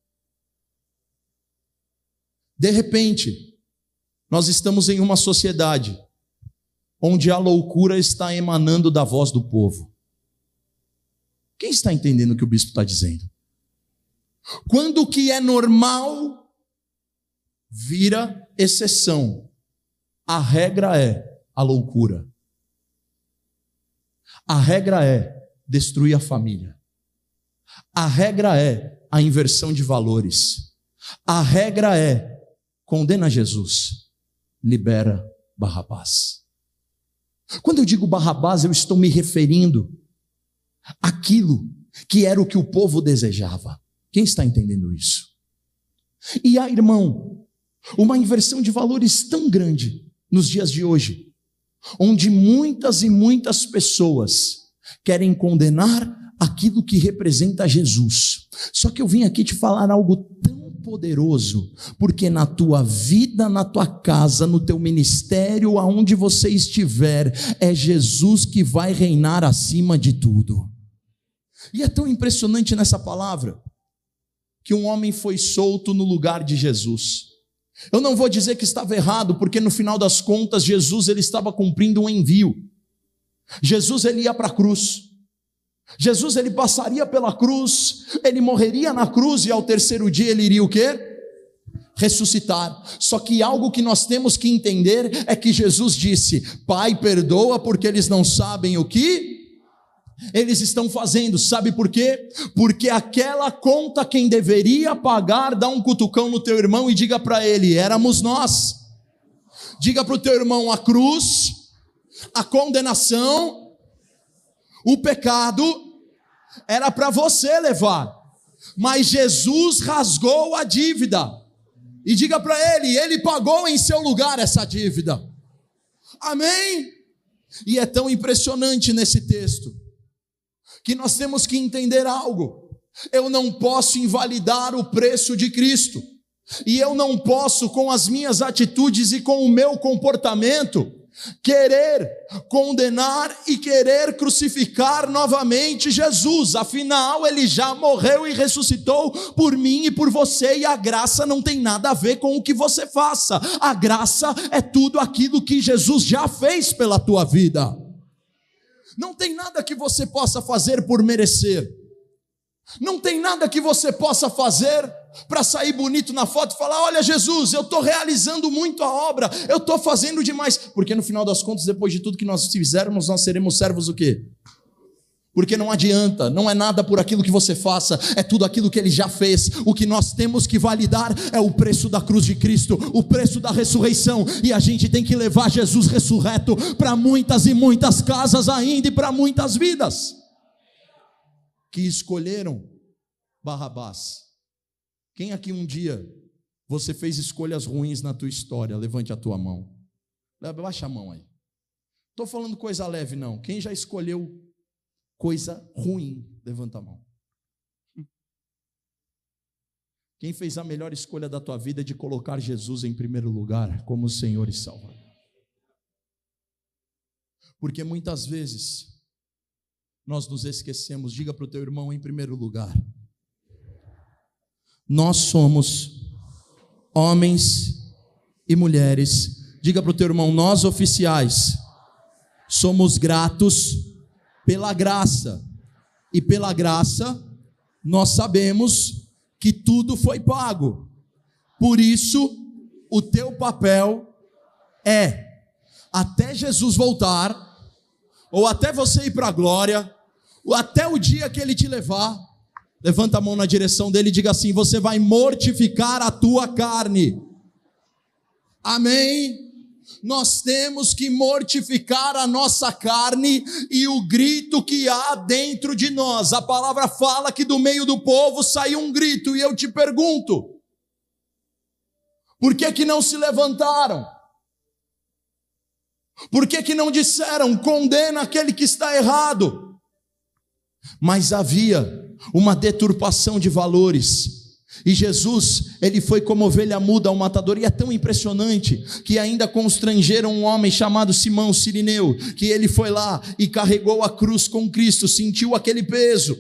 De repente, nós estamos em uma sociedade onde a loucura está emanando da voz do povo. Quem está entendendo o que o bispo está dizendo? Quando o que é normal vira exceção, a regra é a loucura. A regra é destruir a família. A regra é a inversão de valores. A regra é condena Jesus, libera Barrabás. Quando eu digo Barrabás, eu estou me referindo àquilo que era o que o povo desejava. Quem está entendendo isso? E há, irmão, uma inversão de valores tão grande nos dias de hoje, onde muitas e muitas pessoas querem condenar aquilo que representa Jesus. Só que eu vim aqui te falar algo tão poderoso, porque na tua vida, na tua casa, no teu ministério, aonde você estiver, é Jesus que vai reinar acima de tudo. E é tão impressionante nessa palavra que um homem foi solto no lugar de Jesus. Eu não vou dizer que estava errado, porque no final das contas Jesus ele estava cumprindo um envio. Jesus ele ia para a cruz. Jesus ele passaria pela cruz, ele morreria na cruz e ao terceiro dia ele iria o quê? Ressuscitar. Só que algo que nós temos que entender é que Jesus disse: Pai, perdoa porque eles não sabem o que eles estão fazendo. Sabe por quê? Porque aquela conta quem deveria pagar, dá um cutucão no teu irmão e diga para ele: éramos nós. Diga para o teu irmão: a cruz, a condenação o pecado era para você levar, mas Jesus rasgou a dívida. E diga para ele, ele pagou em seu lugar essa dívida. Amém? E é tão impressionante nesse texto que nós temos que entender algo. Eu não posso invalidar o preço de Cristo. E eu não posso, com as minhas atitudes e com o meu comportamento, querer condenar e querer crucificar novamente Jesus. Afinal, ele já morreu e ressuscitou por mim e por você, e a graça não tem nada a ver com o que você faça. A graça é tudo aquilo que Jesus já fez pela tua vida. Não tem nada que você possa fazer por merecer. Não tem nada que você possa fazer para sair bonito na foto e falar: Olha, Jesus, eu estou realizando muito a obra, eu estou fazendo demais. Porque no final das contas, depois de tudo que nós fizermos, nós seremos servos o quê? Porque não adianta, não é nada por aquilo que você faça, é tudo aquilo que ele já fez. O que nós temos que validar é o preço da cruz de Cristo, o preço da ressurreição, e a gente tem que levar Jesus ressurreto para muitas e muitas casas ainda e para muitas vidas que escolheram Barrabás. Quem aqui um dia você fez escolhas ruins na tua história? Levante a tua mão. Baixa a mão aí. Estou falando coisa leve, não. Quem já escolheu coisa ruim? Levanta a mão. Quem fez a melhor escolha da tua vida é de colocar Jesus em primeiro lugar como Senhor e Salvador? Porque muitas vezes nós nos esquecemos. Diga para o teu irmão em primeiro lugar. Nós somos homens e mulheres. Diga para o teu irmão, nós oficiais somos gratos pela graça. E pela graça nós sabemos que tudo foi pago. Por isso, o teu papel é até Jesus voltar, ou até você ir para a glória, ou até o dia que ele te levar, levanta a mão na direção dele e diga assim: você vai mortificar a tua carne. Amém? Nós temos que mortificar a nossa carne e o grito que há dentro de nós. A palavra fala que do meio do povo saiu um grito, e eu te pergunto: por que que não se levantaram? Por que que não disseram condena aquele que está errado? Mas havia uma deturpação de valores. E Jesus, ele foi como ovelha muda ao matador, e é tão impressionante que ainda constrangeram um homem chamado Simão Sirineu, que ele foi lá e carregou a cruz com Cristo, sentiu aquele peso.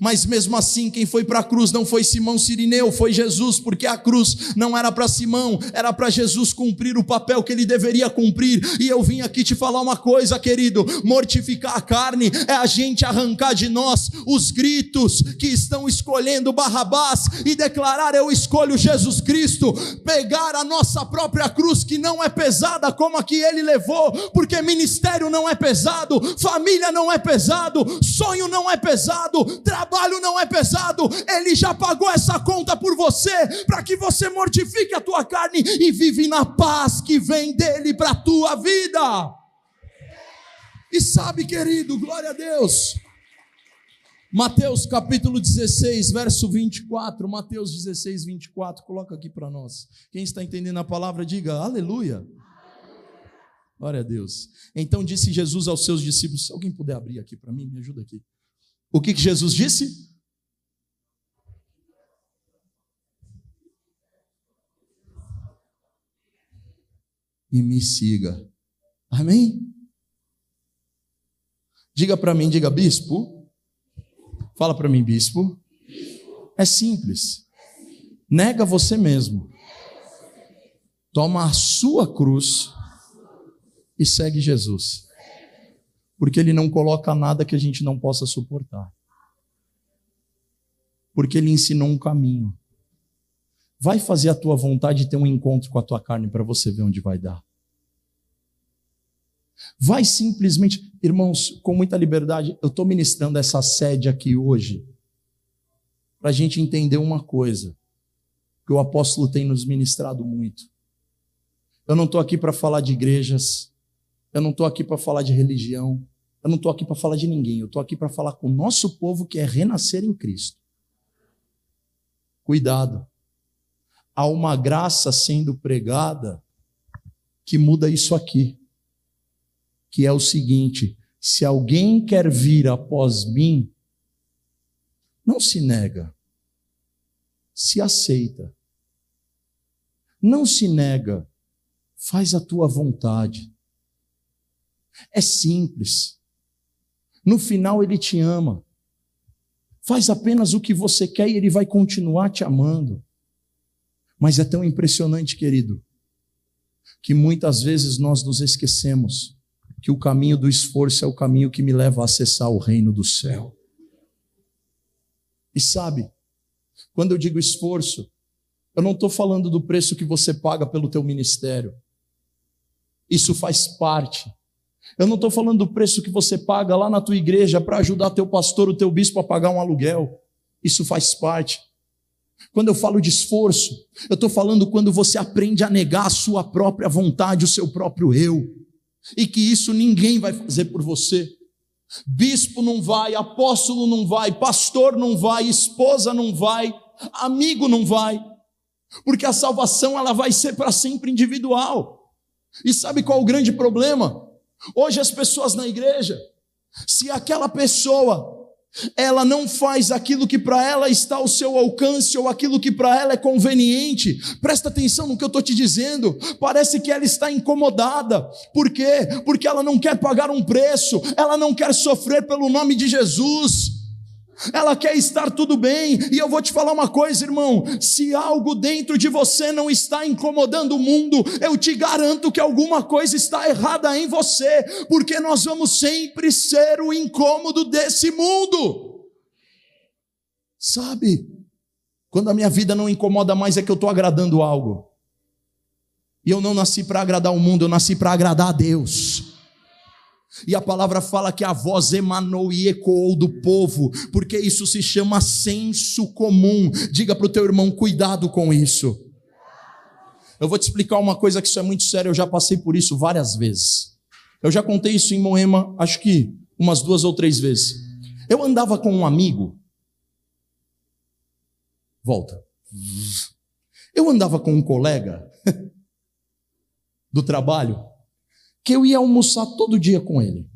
Mas mesmo assim, quem foi para a cruz não foi Simão Sirineu, foi Jesus, porque a cruz não era para Simão, era para Jesus cumprir o papel que ele deveria cumprir. E eu vim aqui te falar uma coisa, querido: mortificar a carne é a gente arrancar de nós os gritos que estão escolhendo Barrabás e declarar: Eu escolho Jesus Cristo, pegar a nossa própria cruz, que não é pesada como a que ele levou, porque ministério não é pesado, família não é pesado, sonho não é pesado trabalho não é pesado, ele já pagou essa conta por você, para que você mortifique a tua carne e vive na paz que vem dele para a tua vida. E sabe, querido, glória a Deus. Mateus capítulo 16, verso 24. Mateus 16, 24. Coloca aqui para nós. Quem está entendendo a palavra, diga aleluia. Glória a Deus. Então disse Jesus aos seus discípulos: se alguém puder abrir aqui para mim, me ajuda aqui. O que, que Jesus disse? E me siga. Amém? Diga para mim, diga bispo. Fala para mim, bispo. É simples. Nega você mesmo. Toma a sua cruz e segue Jesus porque ele não coloca nada que a gente não possa suportar. Porque ele ensinou um caminho. Vai fazer a tua vontade e ter um encontro com a tua carne para você ver onde vai dar. Vai simplesmente, irmãos, com muita liberdade, eu estou ministrando essa sede aqui hoje para a gente entender uma coisa que o apóstolo tem nos ministrado muito. Eu não estou aqui para falar de igrejas, eu não estou aqui para falar de religião. Eu não estou aqui para falar de ninguém. Eu estou aqui para falar com o nosso povo que é renascer em Cristo. Cuidado. Há uma graça sendo pregada que muda isso aqui. Que é o seguinte: se alguém quer vir após mim, não se nega, se aceita. Não se nega, faz a tua vontade. É simples. No final, Ele te ama. Faz apenas o que você quer e Ele vai continuar te amando. Mas é tão impressionante, querido, que muitas vezes nós nos esquecemos que o caminho do esforço é o caminho que me leva a acessar o reino do céu. E sabe, quando eu digo esforço, eu não estou falando do preço que você paga pelo teu ministério. Isso faz parte eu não estou falando do preço que você paga lá na tua igreja para ajudar teu pastor, o teu bispo a pagar um aluguel. Isso faz parte. Quando eu falo de esforço, eu estou falando quando você aprende a negar a sua própria vontade, o seu próprio eu, e que isso ninguém vai fazer por você. Bispo não vai, apóstolo não vai, pastor não vai, esposa não vai, amigo não vai, porque a salvação ela vai ser para sempre individual. E sabe qual é o grande problema? Hoje as pessoas na igreja, se aquela pessoa ela não faz aquilo que para ela está ao seu alcance ou aquilo que para ela é conveniente. Presta atenção no que eu estou te dizendo. Parece que ela está incomodada. Por quê? Porque ela não quer pagar um preço, ela não quer sofrer pelo nome de Jesus ela quer estar tudo bem, e eu vou te falar uma coisa, irmão: se algo dentro de você não está incomodando o mundo, eu te garanto que alguma coisa está errada em você, porque nós vamos sempre ser o incômodo desse mundo. Sabe, quando a minha vida não incomoda mais, é que eu estou agradando algo, e eu não nasci para agradar o mundo, eu nasci para agradar a Deus. E a palavra fala que a voz emanou e ecoou do povo, porque isso se chama senso comum. Diga para o teu irmão, cuidado com isso. Eu vou te explicar uma coisa que isso é muito sério, eu já passei por isso várias vezes. Eu já contei isso em Moema, acho que umas duas ou três vezes. Eu andava com um amigo. Volta. Eu andava com um colega [laughs] do trabalho que eu ia almoçar todo dia com ele.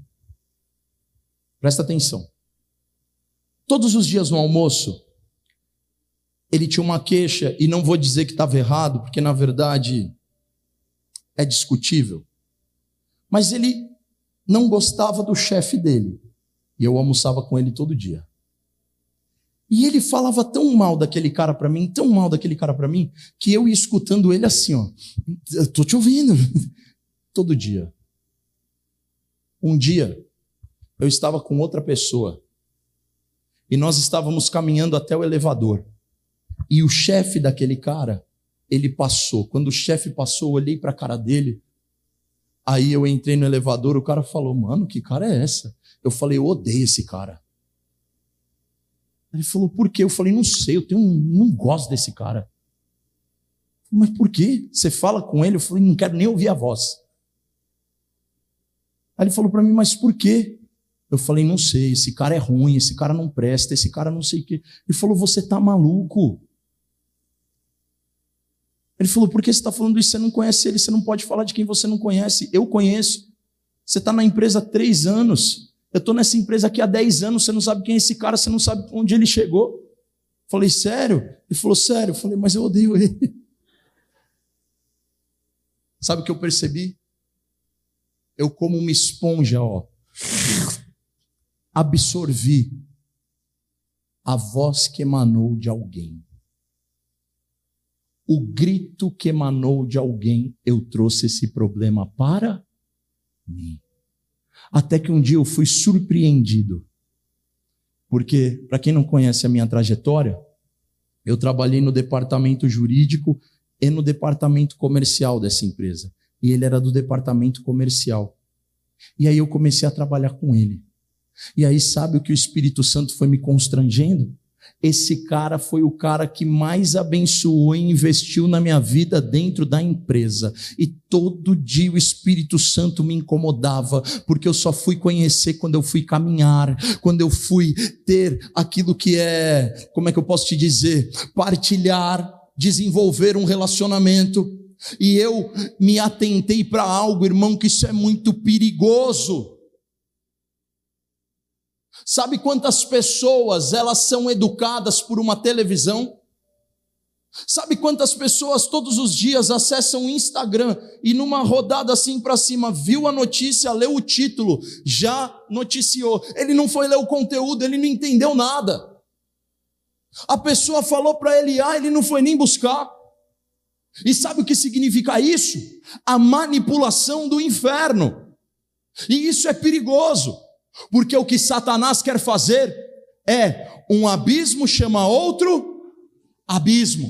Presta atenção. Todos os dias no almoço, ele tinha uma queixa, e não vou dizer que estava errado, porque na verdade é discutível. Mas ele não gostava do chefe dele. E eu almoçava com ele todo dia. E ele falava tão mal daquele cara para mim, tão mal daquele cara para mim, que eu ia escutando ele assim, ó, tô te ouvindo, [laughs] todo dia. Um dia, eu estava com outra pessoa e nós estávamos caminhando até o elevador. E o chefe daquele cara, ele passou. Quando o chefe passou, eu olhei para a cara dele. Aí eu entrei no elevador, o cara falou: "Mano, que cara é essa?" Eu falei: "Eu odeio esse cara." Ele falou: "Por quê?" Eu falei: "Não sei, eu tenho um, não gosto desse cara." Mas por quê? Você fala com ele? Eu falei: "Não quero nem ouvir a voz." Aí ele falou para mim, mas por quê? Eu falei, não sei, esse cara é ruim, esse cara não presta, esse cara não sei o quê. Ele falou, você tá maluco. Ele falou, por que você está falando isso? Você não conhece ele, você não pode falar de quem você não conhece. Eu conheço. Você está na empresa há três anos. Eu estou nessa empresa aqui há dez anos, você não sabe quem é esse cara, você não sabe onde ele chegou. Eu falei, sério? Ele falou, sério. Eu falei, mas eu odeio ele. [laughs] Sabe o que eu percebi? Eu como uma esponja, ó, absorvi a voz que emanou de alguém. O grito que emanou de alguém, eu trouxe esse problema para mim. Até que um dia eu fui surpreendido. Porque, para quem não conhece a minha trajetória, eu trabalhei no departamento jurídico e no departamento comercial dessa empresa e ele era do departamento comercial. E aí eu comecei a trabalhar com ele. E aí sabe o que o Espírito Santo foi me constrangendo? Esse cara foi o cara que mais abençoou e investiu na minha vida dentro da empresa. E todo dia o Espírito Santo me incomodava, porque eu só fui conhecer quando eu fui caminhar, quando eu fui ter aquilo que é, como é que eu posso te dizer? Partilhar, desenvolver um relacionamento. E eu me atentei para algo, irmão, que isso é muito perigoso. Sabe quantas pessoas elas são educadas por uma televisão? Sabe quantas pessoas todos os dias acessam o Instagram e numa rodada assim para cima, viu a notícia, leu o título, já noticiou. Ele não foi ler o conteúdo, ele não entendeu nada. A pessoa falou para ele, ah, ele não foi nem buscar. E sabe o que significa isso? A manipulação do inferno. E isso é perigoso, porque o que Satanás quer fazer é um abismo chama outro abismo.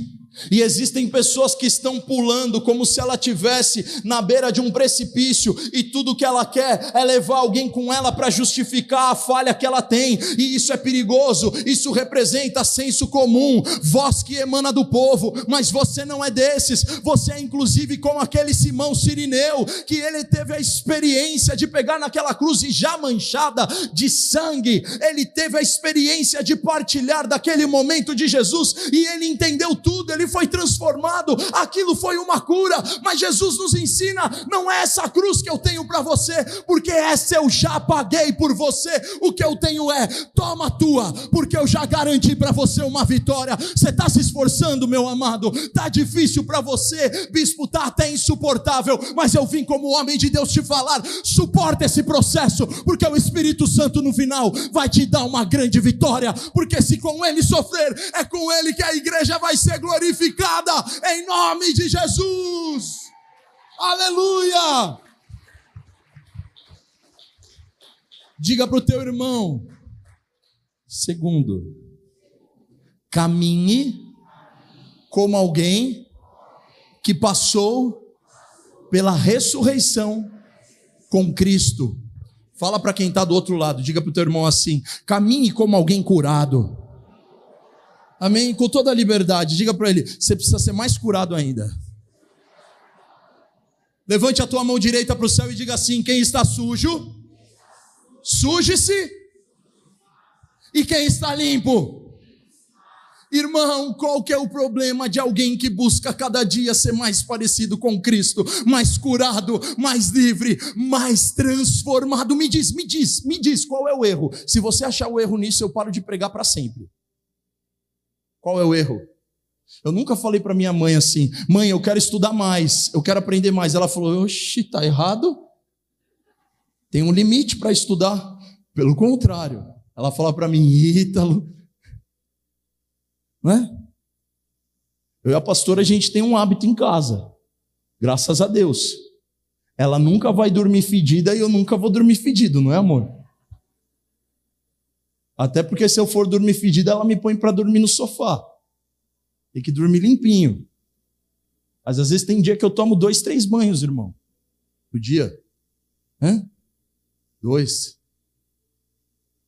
E existem pessoas que estão pulando como se ela tivesse na beira de um precipício e tudo que ela quer é levar alguém com ela para justificar a falha que ela tem. E isso é perigoso. Isso representa senso comum, voz que emana do povo, mas você não é desses. Você é inclusive como aquele Simão Sirineu, que ele teve a experiência de pegar naquela cruz já manchada de sangue. Ele teve a experiência de partilhar daquele momento de Jesus e ele entendeu tudo. Ele ele foi transformado, aquilo foi uma cura, mas Jesus nos ensina: não é essa cruz que eu tenho para você, porque essa eu já paguei por você, o que eu tenho é, toma a tua, porque eu já garanti para você uma vitória. Você está se esforçando, meu amado, está difícil para você, bispo, está até insuportável, mas eu vim como homem de Deus te falar: suporta esse processo, porque o Espírito Santo no final vai te dar uma grande vitória, porque se com ele sofrer, é com ele que a igreja vai ser glorificada, em nome de Jesus. Aleluia! Diga para o teu irmão. Segundo, caminhe como alguém que passou pela ressurreição com Cristo. Fala para quem está do outro lado, diga para o teu irmão assim: caminhe como alguém curado. Amém? Com toda a liberdade, diga para ele: você precisa ser mais curado ainda. Levante a tua mão direita para o céu e diga assim: quem está sujo, suje-se. E quem está limpo, Irmão, qual que é o problema de alguém que busca cada dia ser mais parecido com Cristo, mais curado, mais livre, mais transformado? Me diz, me diz, me diz qual é o erro. Se você achar o erro nisso, eu paro de pregar para sempre. Qual é o erro? Eu nunca falei para minha mãe assim: "Mãe, eu quero estudar mais, eu quero aprender mais". Ela falou: "Oxi, tá errado? Tem um limite para estudar". Pelo contrário, ela fala para mim: "Ítalo, não é? Eu e a pastora, a gente tem um hábito em casa. Graças a Deus. Ela nunca vai dormir fedida e eu nunca vou dormir fedido, não é, amor? Até porque se eu for dormir fedida, ela me põe para dormir no sofá. Tem que dormir limpinho. Mas às vezes tem dia que eu tomo dois, três banhos, irmão. No dia. Hã? Dois.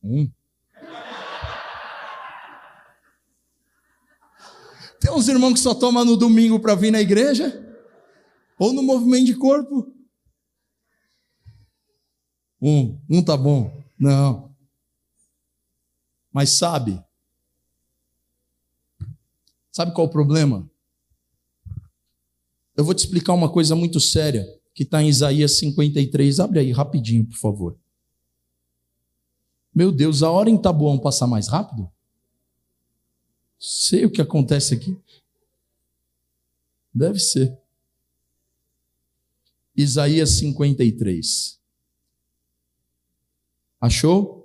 Um. Tem uns irmãos que só tomam no domingo para vir na igreja, ou no movimento de corpo. Um, um tá bom. Não. Mas sabe? Sabe qual é o problema? Eu vou te explicar uma coisa muito séria que está em Isaías 53. Abre aí rapidinho, por favor. Meu Deus, a hora em Taboão passar mais rápido? Sei o que acontece aqui. Deve ser. Isaías 53. Achou?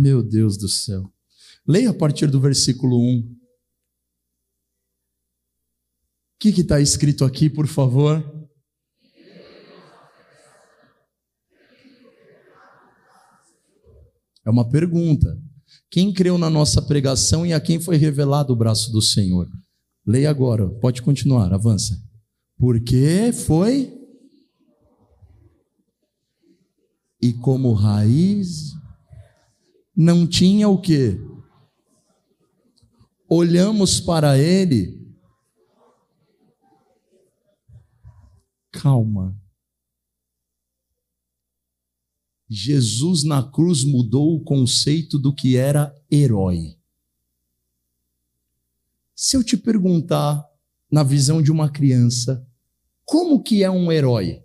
Meu Deus do céu. Leia a partir do versículo 1. O que está escrito aqui, por favor? É uma pergunta. Quem creu na nossa pregação e a quem foi revelado o braço do Senhor? Leia agora, pode continuar, avança. Porque foi e como raiz não tinha o que? Olhamos para ele. Calma. Jesus na cruz mudou o conceito do que era herói. Se eu te perguntar, na visão de uma criança, como que é um herói?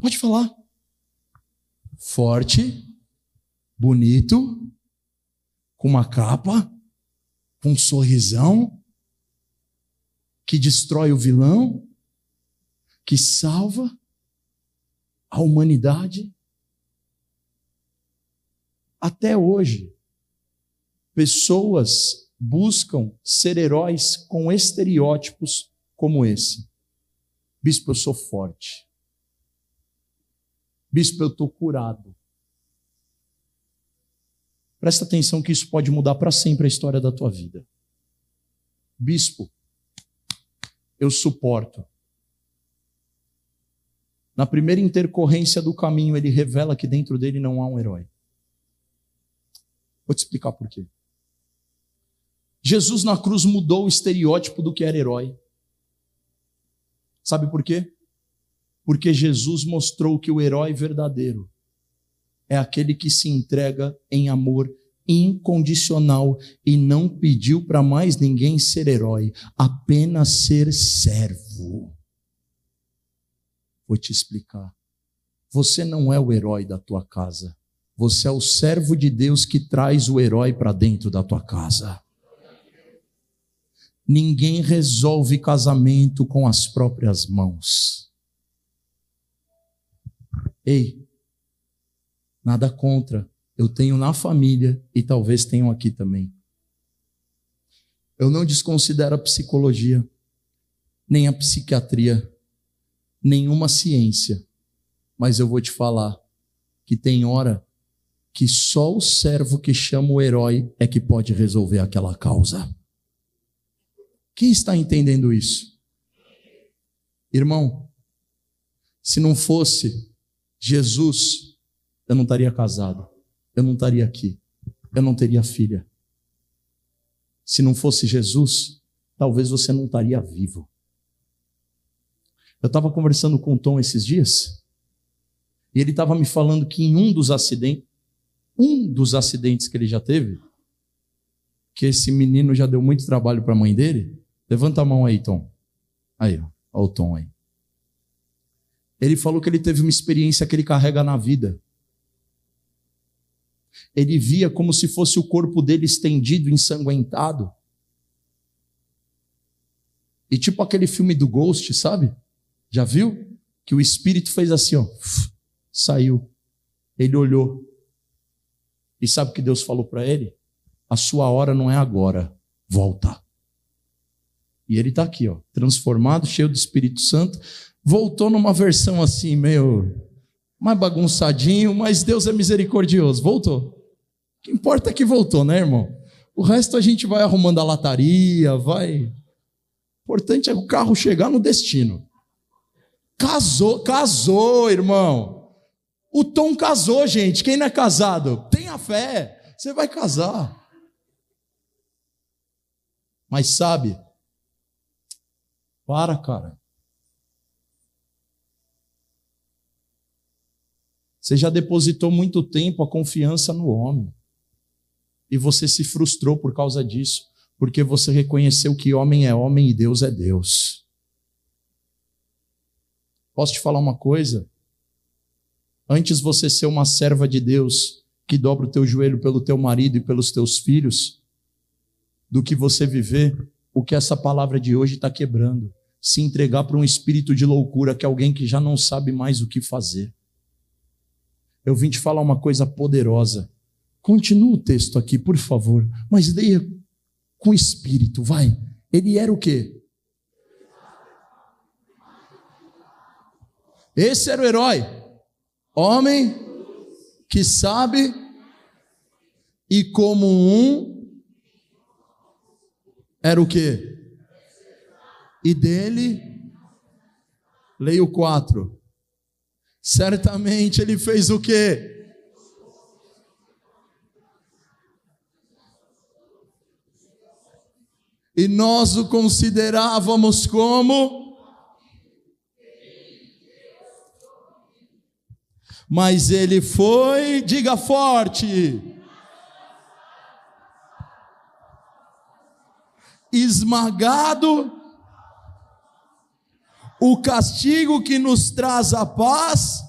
Pode falar. Forte, bonito, com uma capa, com um sorrisão, que destrói o vilão, que salva a humanidade. Até hoje, pessoas buscam ser heróis com estereótipos como esse. Bispo, eu sou forte. Bispo, eu estou curado. Presta atenção que isso pode mudar para sempre a história da tua vida. Bispo, eu suporto. Na primeira intercorrência do caminho, ele revela que dentro dele não há um herói. Vou te explicar por quê. Jesus na cruz mudou o estereótipo do que era herói. Sabe por quê? Porque Jesus mostrou que o herói verdadeiro é aquele que se entrega em amor incondicional e não pediu para mais ninguém ser herói, apenas ser servo. Vou te explicar. Você não é o herói da tua casa. Você é o servo de Deus que traz o herói para dentro da tua casa. Ninguém resolve casamento com as próprias mãos. Ei, nada contra. Eu tenho na família e talvez tenham aqui também. Eu não desconsidero a psicologia, nem a psiquiatria, nenhuma ciência, mas eu vou te falar que tem hora que só o servo que chama o herói é que pode resolver aquela causa. Quem está entendendo isso? Irmão, se não fosse Jesus, eu não estaria casado, eu não estaria aqui, eu não teria filha. Se não fosse Jesus, talvez você não estaria vivo. Eu estava conversando com o Tom esses dias, e ele estava me falando que em um dos acidentes, um dos acidentes que ele já teve, que esse menino já deu muito trabalho para a mãe dele. Levanta a mão aí, Tom. Aí, ó, ó o Tom aí. Ele falou que ele teve uma experiência que ele carrega na vida. Ele via como se fosse o corpo dele estendido, ensanguentado. E tipo aquele filme do Ghost, sabe? Já viu? Que o espírito fez assim, ó, saiu. Ele olhou. E sabe o que Deus falou para ele? A sua hora não é agora, volta. E ele está aqui, ó, transformado, cheio do Espírito Santo. Voltou numa versão assim, meio mais bagunçadinho, mas Deus é misericordioso. Voltou. O que importa é que voltou, né, irmão? O resto a gente vai arrumando a lataria, vai. O importante é o carro chegar no destino. Casou, casou, irmão. O Tom casou, gente. Quem não é casado? Tenha fé. Você vai casar. Mas sabe, para, cara. Você já depositou muito tempo a confiança no homem. E você se frustrou por causa disso, porque você reconheceu que homem é homem e Deus é Deus. Posso te falar uma coisa? Antes você ser uma serva de Deus que dobra o teu joelho pelo teu marido e pelos teus filhos, do que você viver o que essa palavra de hoje está quebrando. Se entregar para um espírito de loucura, que é alguém que já não sabe mais o que fazer. Eu vim te falar uma coisa poderosa. Continua o texto aqui, por favor, mas leia com espírito, vai. Ele era o quê? Esse era o herói. Homem que sabe e como um era o quê? E dele, leio 4. Certamente ele fez o quê? E nós o considerávamos como Mas ele foi, diga forte, esmagado, o castigo que nos traz a paz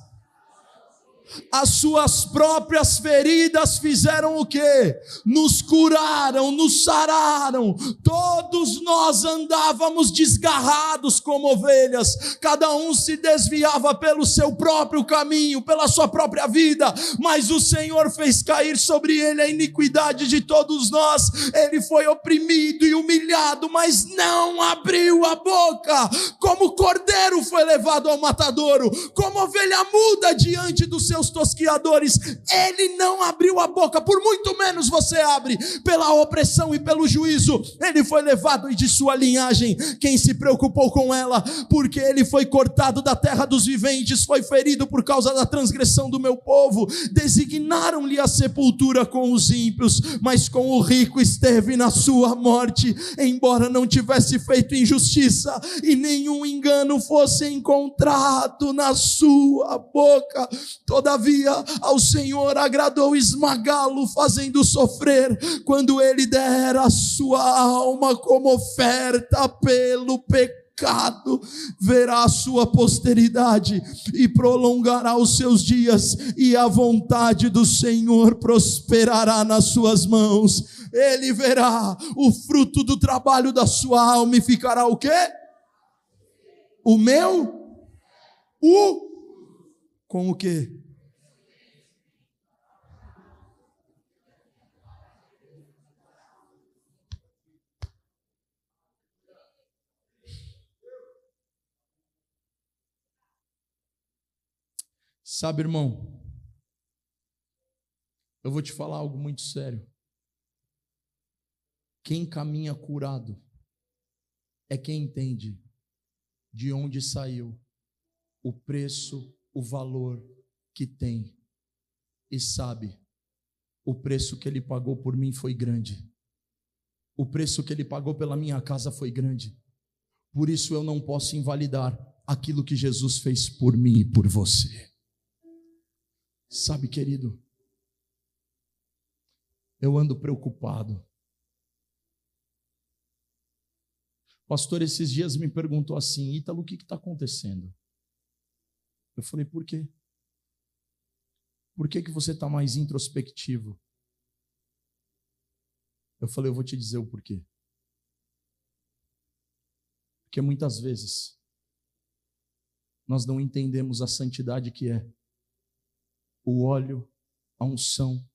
as suas próprias feridas fizeram o que? Nos curaram, nos sararam. Todos nós andávamos desgarrados como ovelhas, cada um se desviava pelo seu próprio caminho, pela sua própria vida, mas o Senhor fez cair sobre ele a iniquidade de todos nós. Ele foi oprimido e humilhado, mas não abriu a boca. Como cordeiro foi levado ao matadouro, como ovelha muda diante do seu seus tosquiadores. Ele não abriu a boca, por muito menos você abre, pela opressão e pelo juízo. Ele foi levado e de sua linhagem, quem se preocupou com ela, porque ele foi cortado da terra dos viventes, foi ferido por causa da transgressão do meu povo. Designaram-lhe a sepultura com os ímpios, mas com o rico esteve na sua morte, embora não tivesse feito injustiça e nenhum engano fosse encontrado na sua boca. Todavia, ao Senhor agradou esmagá-lo, fazendo sofrer, quando ele dera a sua alma como oferta pelo pecado pecado, verá a sua posteridade e prolongará os seus dias, e a vontade do Senhor prosperará nas suas mãos. Ele verá o fruto do trabalho da sua alma e ficará o quê? O meu? O? Com o quê? Sabe, irmão, eu vou te falar algo muito sério. Quem caminha curado é quem entende de onde saiu, o preço, o valor que tem, e sabe, o preço que ele pagou por mim foi grande, o preço que ele pagou pela minha casa foi grande, por isso eu não posso invalidar aquilo que Jesus fez por mim e por você. Sabe, querido, eu ando preocupado. Pastor, esses dias me perguntou assim: Ítalo, o que está acontecendo? Eu falei: por quê? Por que, que você está mais introspectivo? Eu falei: eu vou te dizer o porquê. Porque muitas vezes nós não entendemos a santidade que é o óleo, a unção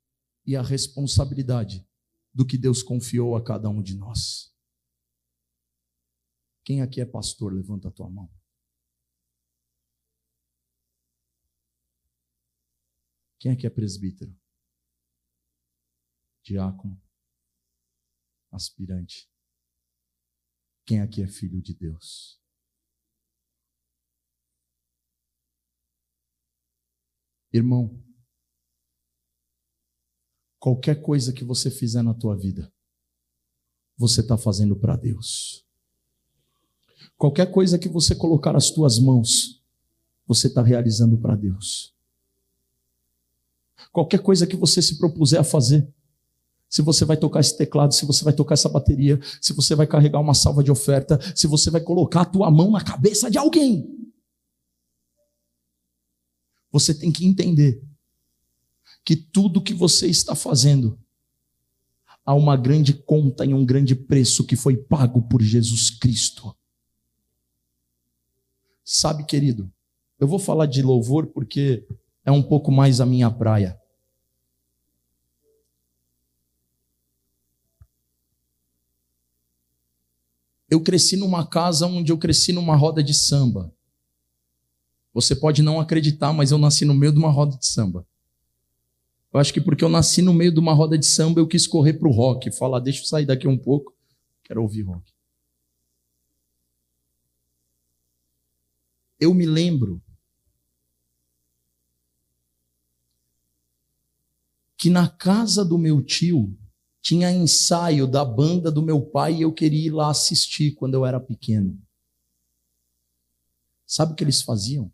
e a responsabilidade do que Deus confiou a cada um de nós. Quem aqui é pastor, levanta a tua mão. Quem aqui é presbítero? Diácono? Aspirante? Quem aqui é filho de Deus? Irmão, qualquer coisa que você fizer na tua vida, você está fazendo para Deus. Qualquer coisa que você colocar as tuas mãos, você está realizando para Deus. Qualquer coisa que você se propuser a fazer, se você vai tocar esse teclado, se você vai tocar essa bateria, se você vai carregar uma salva de oferta, se você vai colocar a tua mão na cabeça de alguém, você tem que entender que tudo que você está fazendo há uma grande conta e um grande preço que foi pago por Jesus Cristo. Sabe, querido, eu vou falar de louvor porque é um pouco mais a minha praia. Eu cresci numa casa onde eu cresci numa roda de samba. Você pode não acreditar, mas eu nasci no meio de uma roda de samba. Eu acho que porque eu nasci no meio de uma roda de samba, eu quis correr para o rock, falar, deixa eu sair daqui um pouco, quero ouvir rock. Eu me lembro que na casa do meu tio tinha ensaio da banda do meu pai e eu queria ir lá assistir quando eu era pequeno. Sabe o que eles faziam?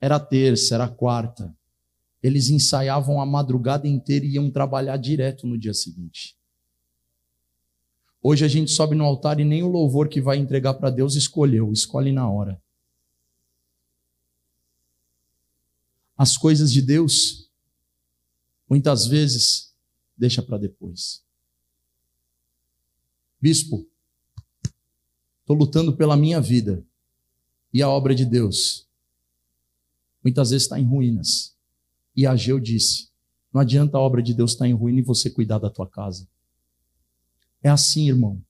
Era terça, era quarta. Eles ensaiavam a madrugada inteira e iam trabalhar direto no dia seguinte. Hoje a gente sobe no altar e nem o louvor que vai entregar para Deus escolheu, escolhe na hora. As coisas de Deus, muitas vezes, deixa para depois. Bispo, estou lutando pela minha vida e a obra de Deus muitas vezes está em ruínas. E Ageu disse: não adianta a obra de Deus estar em ruína e você cuidar da tua casa. É assim, irmão.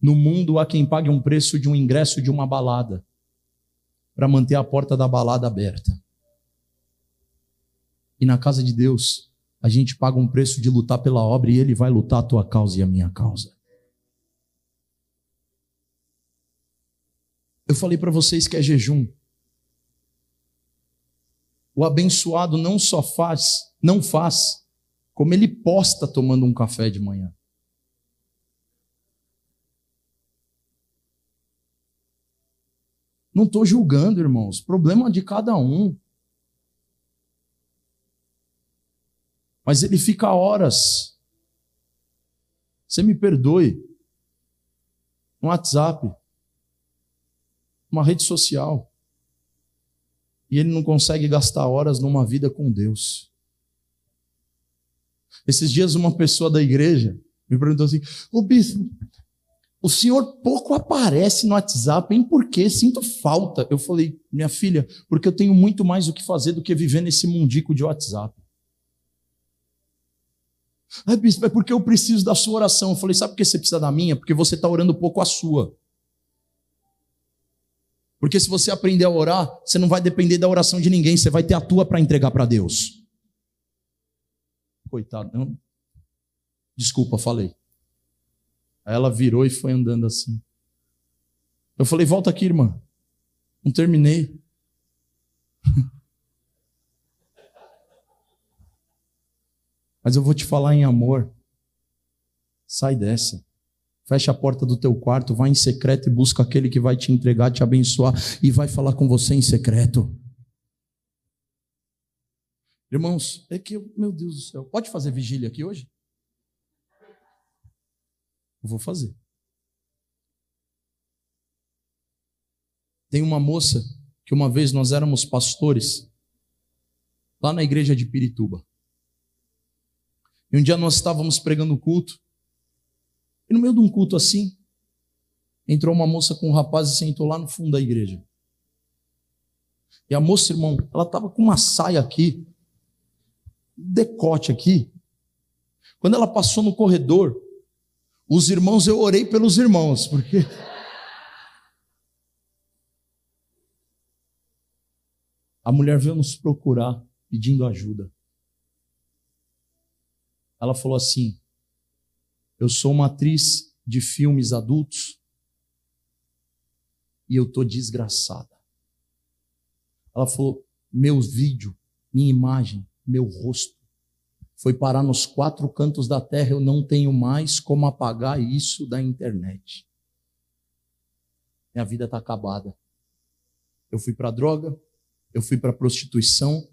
No mundo há quem pague um preço de um ingresso de uma balada para manter a porta da balada aberta. E na casa de Deus, a gente paga um preço de lutar pela obra e Ele vai lutar a tua causa e a minha causa. Eu falei para vocês que é jejum. O abençoado não só faz, não faz, como ele posta tomando um café de manhã. Não estou julgando, irmãos. Problema de cada um. Mas ele fica horas. Você me perdoe. No WhatsApp. Uma rede social. E ele não consegue gastar horas numa vida com Deus. Esses dias, uma pessoa da igreja me perguntou assim: Ô bispo, o senhor pouco aparece no WhatsApp, hein? Por quê? Sinto falta. Eu falei, minha filha, porque eu tenho muito mais o que fazer do que viver nesse mundico de WhatsApp. Ah, bispo, é porque eu preciso da sua oração. Eu falei, sabe por que você precisa da minha? Porque você está orando pouco a sua. Porque se você aprender a orar, você não vai depender da oração de ninguém, você vai ter a tua para entregar para Deus. Coitado, não. Desculpa, falei. Aí ela virou e foi andando assim. Eu falei: volta aqui, irmã. Não terminei. [laughs] Mas eu vou te falar em amor. Sai dessa. Fecha a porta do teu quarto, vai em secreto e busca aquele que vai te entregar, te abençoar e vai falar com você em secreto. Irmãos, é que, meu Deus do céu, pode fazer vigília aqui hoje? Eu vou fazer. Tem uma moça que uma vez nós éramos pastores lá na igreja de Pirituba. E um dia nós estávamos pregando culto. E no meio de um culto assim, entrou uma moça com um rapaz e sentou lá no fundo da igreja. E a moça, irmão, ela estava com uma saia aqui, decote aqui. Quando ela passou no corredor, os irmãos, eu orei pelos irmãos, porque. [laughs] A mulher veio nos procurar pedindo ajuda. Ela falou assim: Eu sou uma atriz de filmes adultos e eu tô desgraçada. Ela falou: Meu vídeo, minha imagem, meu rosto foi parar nos quatro cantos da terra, eu não tenho mais como apagar isso da internet. Minha vida está acabada. Eu fui para droga, eu fui para prostituição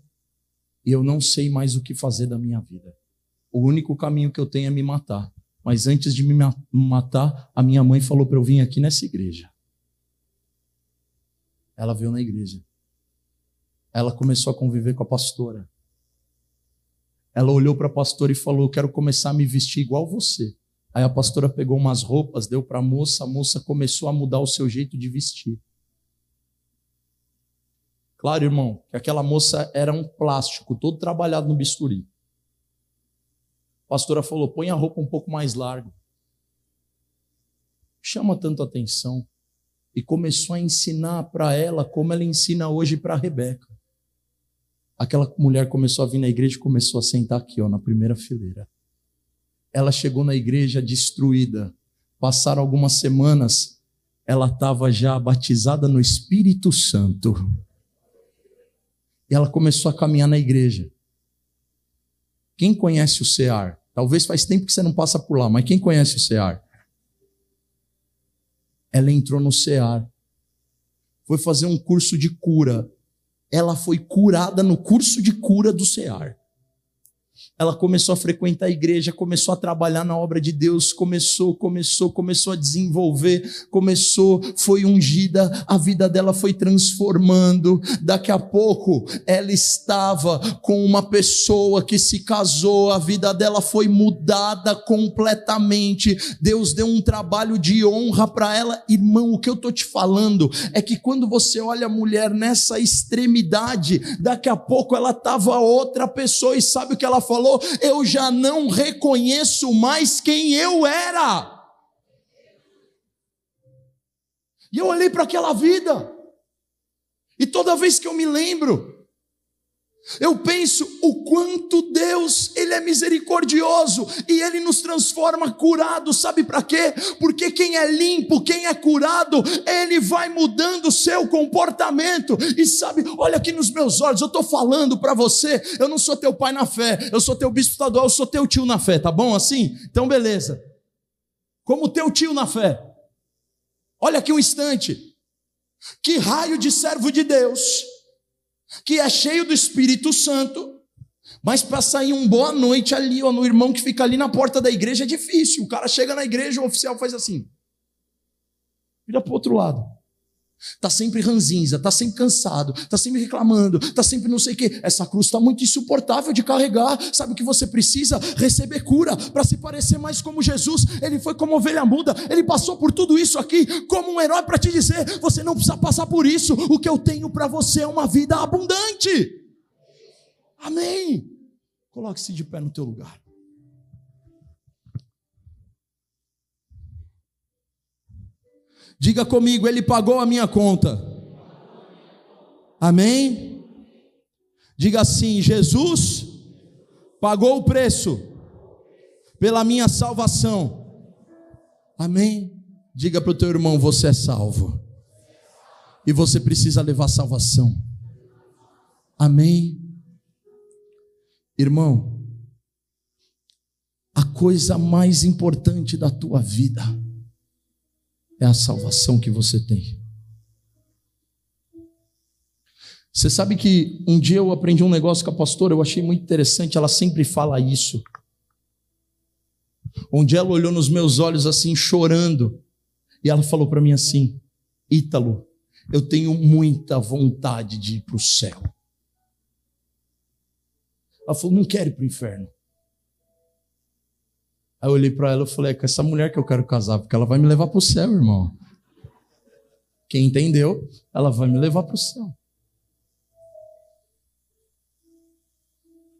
e eu não sei mais o que fazer da minha vida. O único caminho que eu tenho é me matar. Mas antes de me matar, a minha mãe falou para eu vir aqui nessa igreja. Ela veio na igreja. Ela começou a conviver com a pastora. Ela olhou para a pastora e falou: Eu quero começar a me vestir igual você. Aí a pastora pegou umas roupas, deu para a moça, a moça começou a mudar o seu jeito de vestir. Claro, irmão, que aquela moça era um plástico, todo trabalhado no bisturi. Pastora falou: põe a roupa um pouco mais larga. Chama tanto atenção. E começou a ensinar para ela como ela ensina hoje para Rebeca aquela mulher começou a vir na igreja e começou a sentar aqui, ó, na primeira fileira. Ela chegou na igreja destruída. Passaram algumas semanas, ela estava já batizada no Espírito Santo. E ela começou a caminhar na igreja. Quem conhece o CEAR? Talvez faz tempo que você não passa por lá, mas quem conhece o CEAR? Ela entrou no CEAR. Foi fazer um curso de cura ela foi curada no curso de cura do CEAR ela começou a frequentar a igreja, começou a trabalhar na obra de Deus, começou, começou, começou a desenvolver, começou, foi ungida, a vida dela foi transformando. Daqui a pouco ela estava com uma pessoa que se casou, a vida dela foi mudada completamente. Deus deu um trabalho de honra para ela. Irmão, o que eu estou te falando é que quando você olha a mulher nessa extremidade, daqui a pouco ela estava outra pessoa e sabe o que ela falou? Falou: Eu já não reconheço mais quem eu era. E eu olhei para aquela vida, e toda vez que eu me lembro, Eu penso o quanto Deus, ele é misericordioso e ele nos transforma curados, sabe para quê? Porque quem é limpo, quem é curado, ele vai mudando o seu comportamento. E sabe, olha aqui nos meus olhos, eu estou falando para você, eu não sou teu pai na fé, eu sou teu bispo estadual, eu sou teu tio na fé, tá bom assim? Então beleza. Como teu tio na fé. Olha aqui um instante. Que raio de servo de Deus que é cheio do Espírito Santo, mas para sair um boa noite ali, ó, no irmão que fica ali na porta da igreja é difícil. O cara chega na igreja, o oficial faz assim. Vira para o outro lado. Está sempre ranzinza, está sempre cansado, está sempre reclamando, está sempre não sei o quê. Essa cruz está muito insuportável de carregar. Sabe o que você precisa? Receber cura para se parecer mais como Jesus. Ele foi como ovelha muda, ele passou por tudo isso aqui como um herói para te dizer: você não precisa passar por isso. O que eu tenho para você é uma vida abundante. Amém. Coloque-se de pé no teu lugar. Diga comigo, Ele pagou a minha conta. Amém? Diga assim: Jesus pagou o preço pela minha salvação. Amém? Diga para o teu irmão: você é salvo. E você precisa levar salvação. Amém? Irmão, a coisa mais importante da tua vida é a salvação que você tem. Você sabe que um dia eu aprendi um negócio com a pastora, eu achei muito interessante, ela sempre fala isso. Um dia ela olhou nos meus olhos assim, chorando, e ela falou para mim assim: Ítalo, eu tenho muita vontade de ir para o céu. Ela falou: não quero ir para o inferno. Aí eu olhei para ela e falei: é com essa mulher que eu quero casar, porque ela vai me levar para o céu, irmão. Quem entendeu, ela vai me levar para o céu.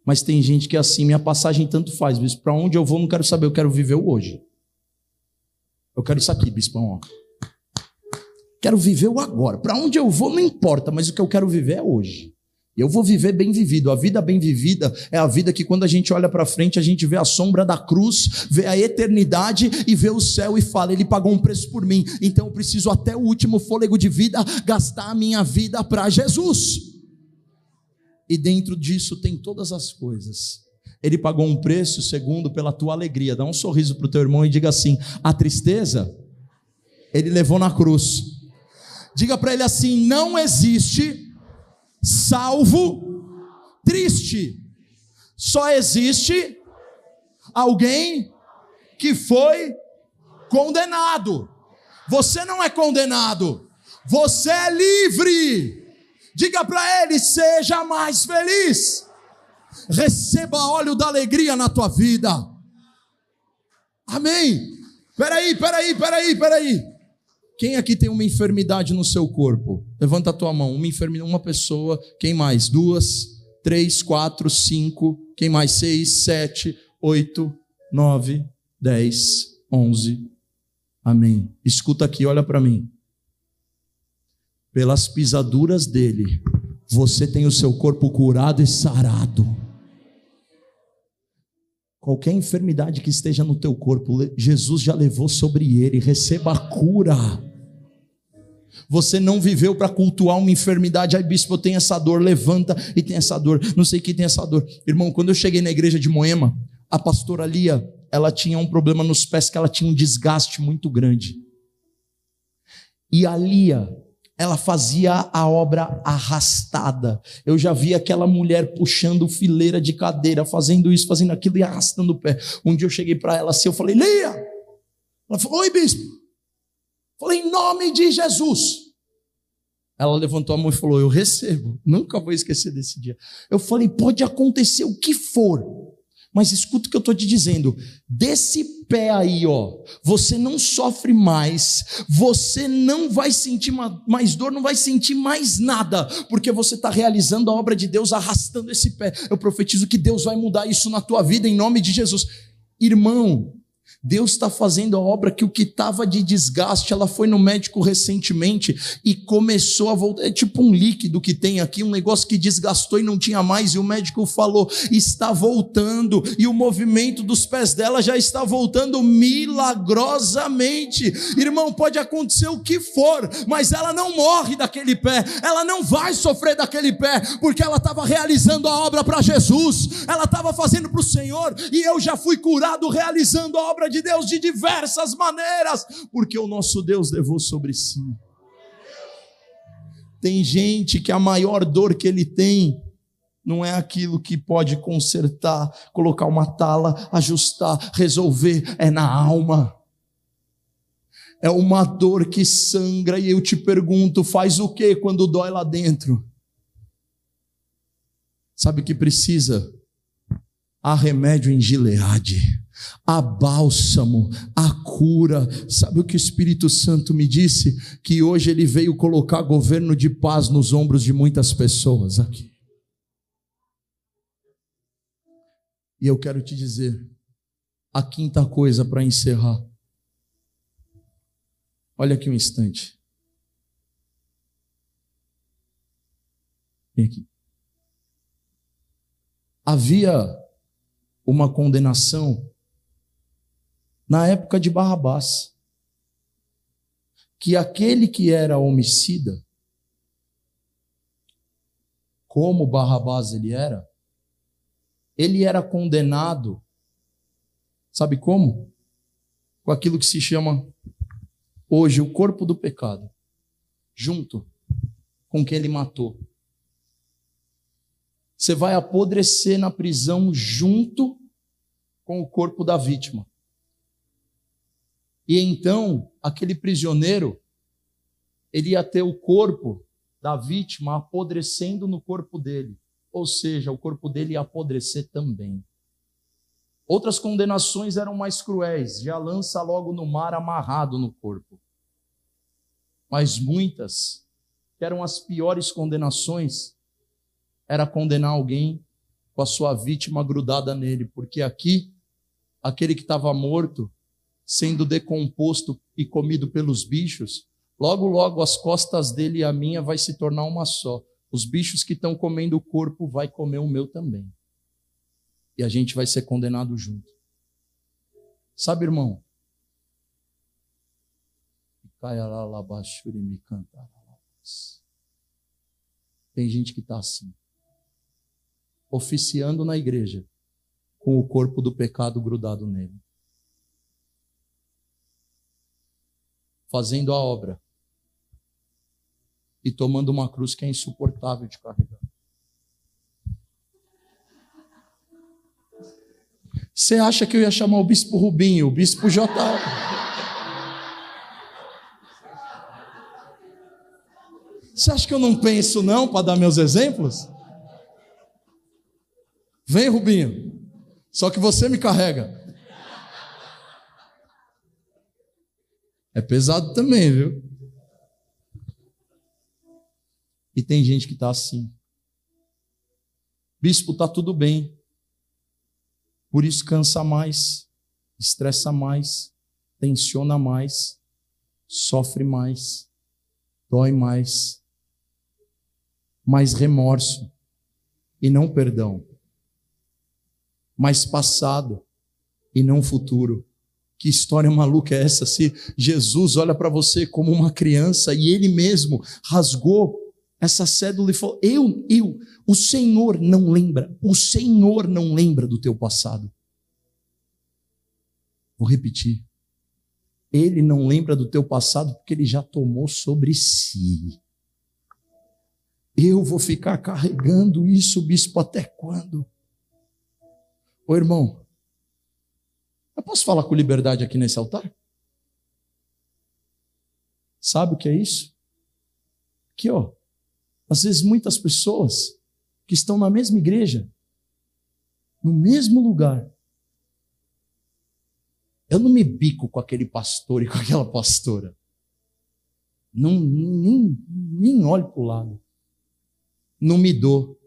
Mas tem gente que é assim, minha passagem tanto faz, bispo. Para onde eu vou, não quero saber, eu quero viver o hoje. Eu quero isso aqui, bispão. Ó. Quero viver o agora. Para onde eu vou, não importa, mas o que eu quero viver é hoje. Eu vou viver bem vivido. A vida bem vivida é a vida que, quando a gente olha para frente, a gente vê a sombra da cruz, vê a eternidade e vê o céu e fala: Ele pagou um preço por mim, então eu preciso, até o último fôlego de vida, gastar a minha vida para Jesus. E dentro disso tem todas as coisas. Ele pagou um preço, segundo, pela tua alegria. Dá um sorriso para o teu irmão e diga assim: a tristeza, ele levou na cruz. Diga para ele assim: não existe salvo triste. Só existe alguém que foi condenado. Você não é condenado, você é livre. Diga para ele: seja mais feliz. Receba óleo da alegria na tua vida. Amém. Peraí, peraí, peraí, peraí. Quem aqui tem uma enfermidade no seu corpo? Levanta a tua mão. Uma enfermidade, uma pessoa. Quem mais? Duas, três, quatro, cinco. Quem mais? Seis, sete, oito, nove, dez, onze. Amém. Escuta aqui, olha para mim. Pelas pisaduras dele, você tem o seu corpo curado e sarado. Qualquer enfermidade que esteja no teu corpo, Jesus já levou sobre ele. Receba a cura. Você não viveu para cultuar uma enfermidade. Ai, bispo, eu tenho essa dor. Levanta e tem essa dor. Não sei que tem essa dor. Irmão, quando eu cheguei na igreja de Moema, a pastora Lia, ela tinha um problema nos pés que ela tinha um desgaste muito grande. E a Lia, ela fazia a obra arrastada. Eu já vi aquela mulher puxando fileira de cadeira, fazendo isso, fazendo aquilo e arrastando o pé. Um dia eu cheguei para ela assim, eu falei, Lia! Ela falou, oi, bispo. Falei, em nome de Jesus. Ela levantou a mão e falou: Eu recebo. Nunca vou esquecer desse dia. Eu falei: Pode acontecer o que for. Mas escuta o que eu estou te dizendo. Desse pé aí, ó, você não sofre mais, você não vai sentir mais dor, não vai sentir mais nada, porque você está realizando a obra de Deus arrastando esse pé. Eu profetizo que Deus vai mudar isso na tua vida em nome de Jesus. Irmão, Deus está fazendo a obra que o que estava de desgaste, ela foi no médico recentemente e começou a voltar. É tipo um líquido que tem aqui, um negócio que desgastou e não tinha mais, e o médico falou: está voltando, e o movimento dos pés dela já está voltando milagrosamente. Irmão, pode acontecer o que for, mas ela não morre daquele pé, ela não vai sofrer daquele pé, porque ela estava realizando a obra para Jesus, ela estava fazendo para o Senhor, e eu já fui curado realizando a obra de Deus de diversas maneiras, porque o nosso Deus levou sobre si. Tem gente que a maior dor que ele tem não é aquilo que pode consertar, colocar uma tala, ajustar, resolver, é na alma. É uma dor que sangra e eu te pergunto, faz o que quando dói lá dentro? Sabe o que precisa? Há remédio em Gileade a bálsamo, a cura. Sabe o que o Espírito Santo me disse? Que hoje ele veio colocar governo de paz nos ombros de muitas pessoas aqui. E eu quero te dizer a quinta coisa para encerrar. Olha aqui um instante. Vem aqui. Havia uma condenação na época de Barrabás, que aquele que era homicida, como Barrabás ele era, ele era condenado, sabe como? Com aquilo que se chama hoje o corpo do pecado, junto com quem ele matou. Você vai apodrecer na prisão junto com o corpo da vítima. E então, aquele prisioneiro, ele ia ter o corpo da vítima apodrecendo no corpo dele. Ou seja, o corpo dele ia apodrecer também. Outras condenações eram mais cruéis, já lança logo no mar amarrado no corpo. Mas muitas, que eram as piores condenações, era condenar alguém com a sua vítima grudada nele, porque aqui, aquele que estava morto, sendo decomposto e comido pelos bichos, logo, logo as costas dele e a minha vai se tornar uma só. Os bichos que estão comendo o corpo vai comer o meu também. E a gente vai ser condenado junto. Sabe, irmão? Tem gente que está assim, oficiando na igreja, com o corpo do pecado grudado nele. Fazendo a obra e tomando uma cruz que é insuportável de carregar. Você acha que eu ia chamar o bispo Rubinho, o bispo J. Você acha que eu não penso não para dar meus exemplos? Vem, Rubinho. Só que você me carrega. É pesado também, viu? E tem gente que está assim. Bispo, está tudo bem. Por isso cansa mais, estressa mais, tensiona mais, sofre mais, dói mais. Mais remorso e não perdão. Mais passado e não futuro. Que história maluca é essa? Se Jesus olha para você como uma criança e ele mesmo rasgou essa cédula e falou: Eu, eu, o Senhor não lembra, o Senhor não lembra do teu passado. Vou repetir. Ele não lembra do teu passado porque ele já tomou sobre si. Eu vou ficar carregando isso, bispo, até quando? Ô irmão, eu posso falar com liberdade aqui nesse altar? Sabe o que é isso? Aqui, ó. Às vezes muitas pessoas que estão na mesma igreja, no mesmo lugar, eu não me bico com aquele pastor e com aquela pastora. Não, nem, nem olho para o lado. Não me dou.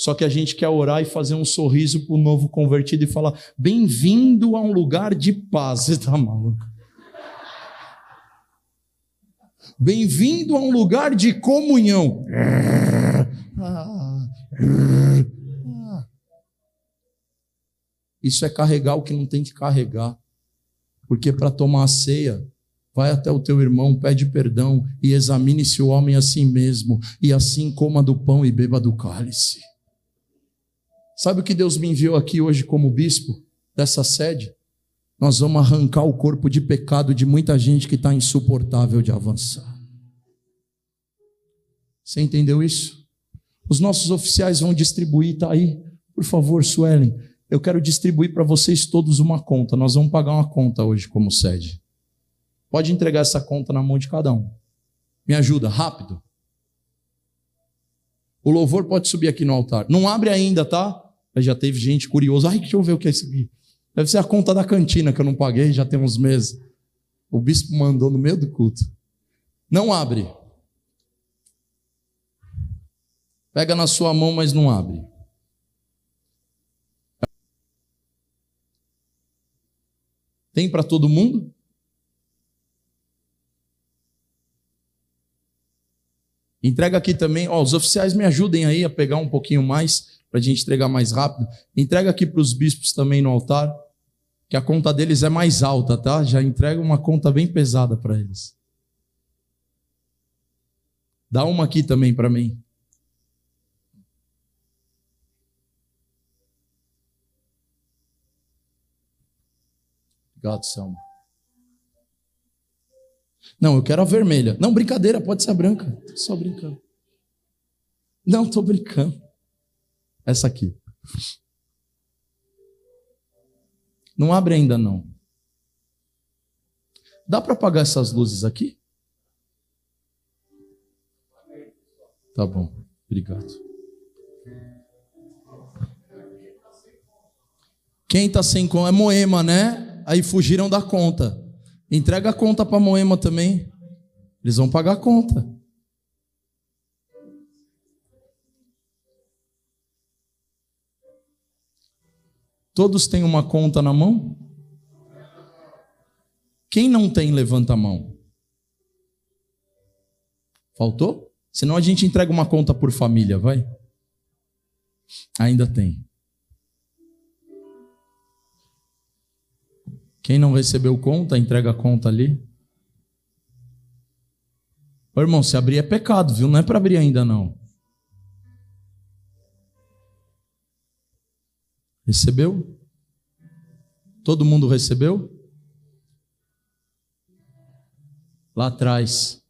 Só que a gente quer orar e fazer um sorriso para o novo convertido e falar: bem-vindo a um lugar de paz. [laughs] Você está maluco? Bem-vindo a um lugar de comunhão. Isso é carregar o que não tem que carregar. Porque para tomar a ceia, vai até o teu irmão, pede perdão e examine-se o homem a si mesmo, e assim coma do pão e beba do cálice. Sabe o que Deus me enviou aqui hoje como bispo dessa sede? Nós vamos arrancar o corpo de pecado de muita gente que está insuportável de avançar. Você entendeu isso? Os nossos oficiais vão distribuir, está aí. Por favor, Suelen, eu quero distribuir para vocês todos uma conta. Nós vamos pagar uma conta hoje como sede. Pode entregar essa conta na mão de cada um. Me ajuda, rápido. O louvor pode subir aqui no altar. Não abre ainda, tá? Já teve gente curiosa. Ai, deixa eu ver o que é isso aqui. Deve ser a conta da cantina que eu não paguei, já tem uns meses. O bispo mandou no meio do culto. Não abre. Pega na sua mão, mas não abre. Tem para todo mundo? Entrega aqui também, ó, os oficiais me ajudem aí a pegar um pouquinho mais, para a gente entregar mais rápido. Entrega aqui para os bispos também no altar, que a conta deles é mais alta, tá? Já entrega uma conta bem pesada para eles. Dá uma aqui também para mim. Obrigado, Selma. Não, eu quero a vermelha. Não, brincadeira, pode ser a branca. Tô só brincando. Não, tô brincando. Essa aqui. Não abre ainda não. Dá para apagar essas luzes aqui? Tá bom. Obrigado. Quem está sem conta é Moema, né? Aí fugiram da conta. Entrega a conta para Moema também. Eles vão pagar a conta. Todos têm uma conta na mão? Quem não tem, levanta a mão. Faltou? Senão a gente entrega uma conta por família, vai? Ainda tem. Quem não recebeu conta, entrega a conta ali. Ô, irmão, se abrir é pecado, viu? Não é para abrir ainda não. Recebeu? Todo mundo recebeu? Lá atrás.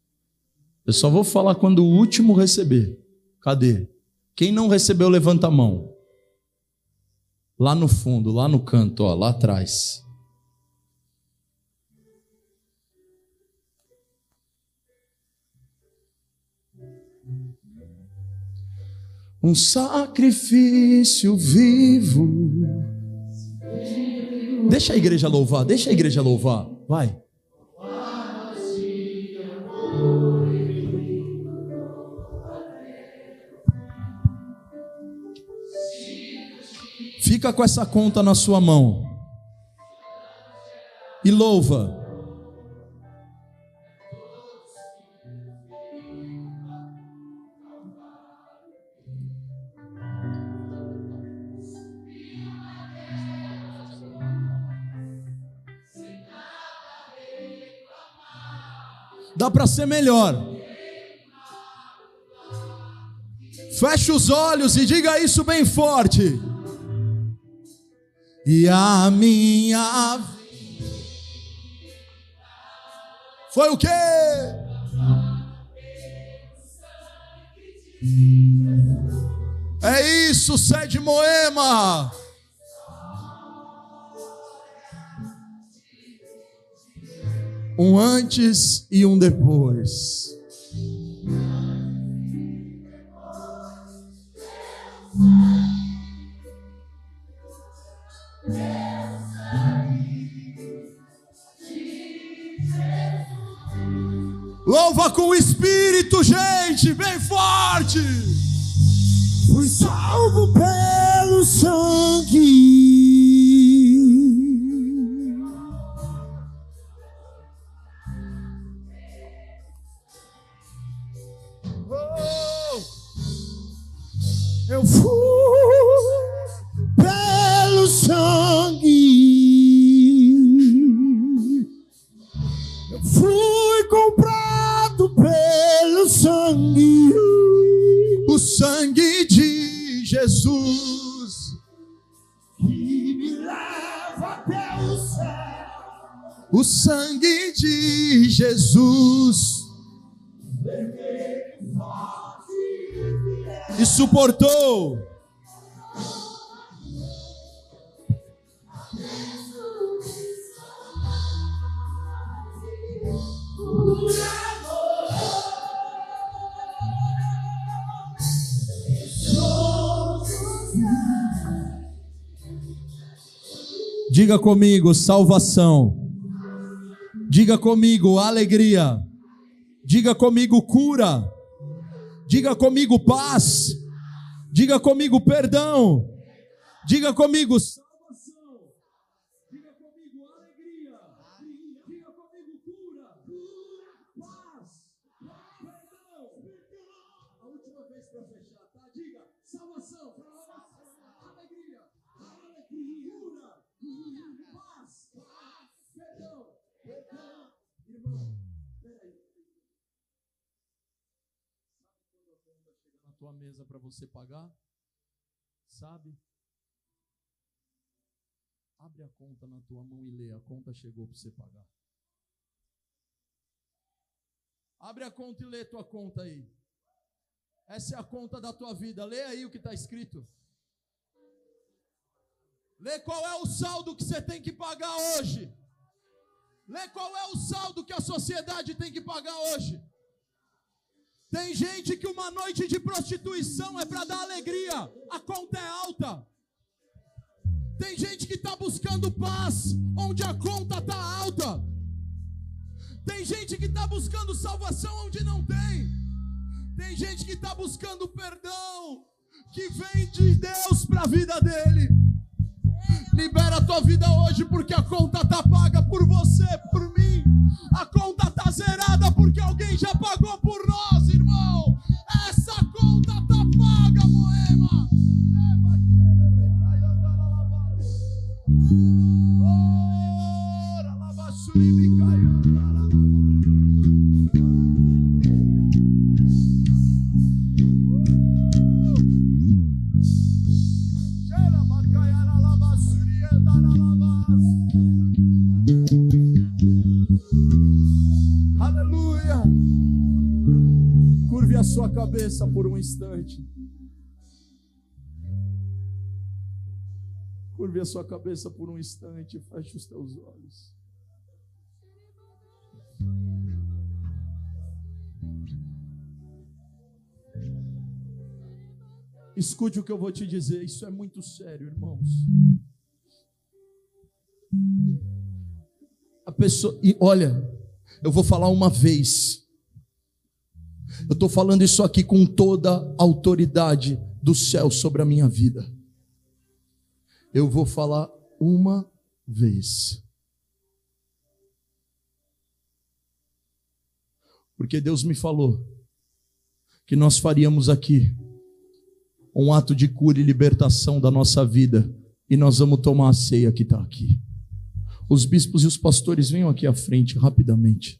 Eu só vou falar quando o último receber. Cadê? Quem não recebeu, levanta a mão. Lá no fundo, lá no canto, ó, lá atrás. Um sacrifício vivo. Deixa a igreja louvar, deixa a igreja louvar, vai. Fica com essa conta na sua mão e louva. Dá para ser melhor. Feche os olhos e diga isso bem forte. E a minha foi o quê? É isso, sede Moema. Um antes e um depois. Louva com o Espírito, gente, bem forte. Fui salvo pelo sangue. Eu fui pelo sangue. Eu fui comprado pelo sangue. O sangue de Jesus. que me leva até o céu. O sangue de Jesus. Suportou. Diga comigo, salvação. Diga comigo, alegria. Diga comigo, cura. Diga comigo, paz. Diga comigo, perdão. Diga comigo, salvação. Você pagar? Sabe? Abre a conta na tua mão e lê. A conta chegou para você pagar. Abre a conta e lê tua conta aí. Essa é a conta da tua vida. Lê aí o que está escrito. Lê qual é o saldo que você tem que pagar hoje. Lê qual é o saldo que a sociedade tem que pagar hoje. Tem gente que uma noite de prostituição é para dar alegria, a conta é alta. Tem gente que está buscando paz, onde a conta está alta. Tem gente que está buscando salvação onde não tem. Tem gente que está buscando perdão, que vem de Deus para a vida dele. Libera a tua vida hoje, porque a conta está paga por você, por mim. A conta zerada porque alguém já pagou por nós, irmão. Cabeça por um instante. Curve a sua cabeça por um instante feche os teus olhos. Escute o que eu vou te dizer, isso é muito sério, irmãos. A pessoa, e olha, eu vou falar uma vez. Eu estou falando isso aqui com toda a autoridade do céu sobre a minha vida. Eu vou falar uma vez. Porque Deus me falou que nós faríamos aqui um ato de cura e libertação da nossa vida. E nós vamos tomar a ceia que está aqui. Os bispos e os pastores venham aqui à frente rapidamente.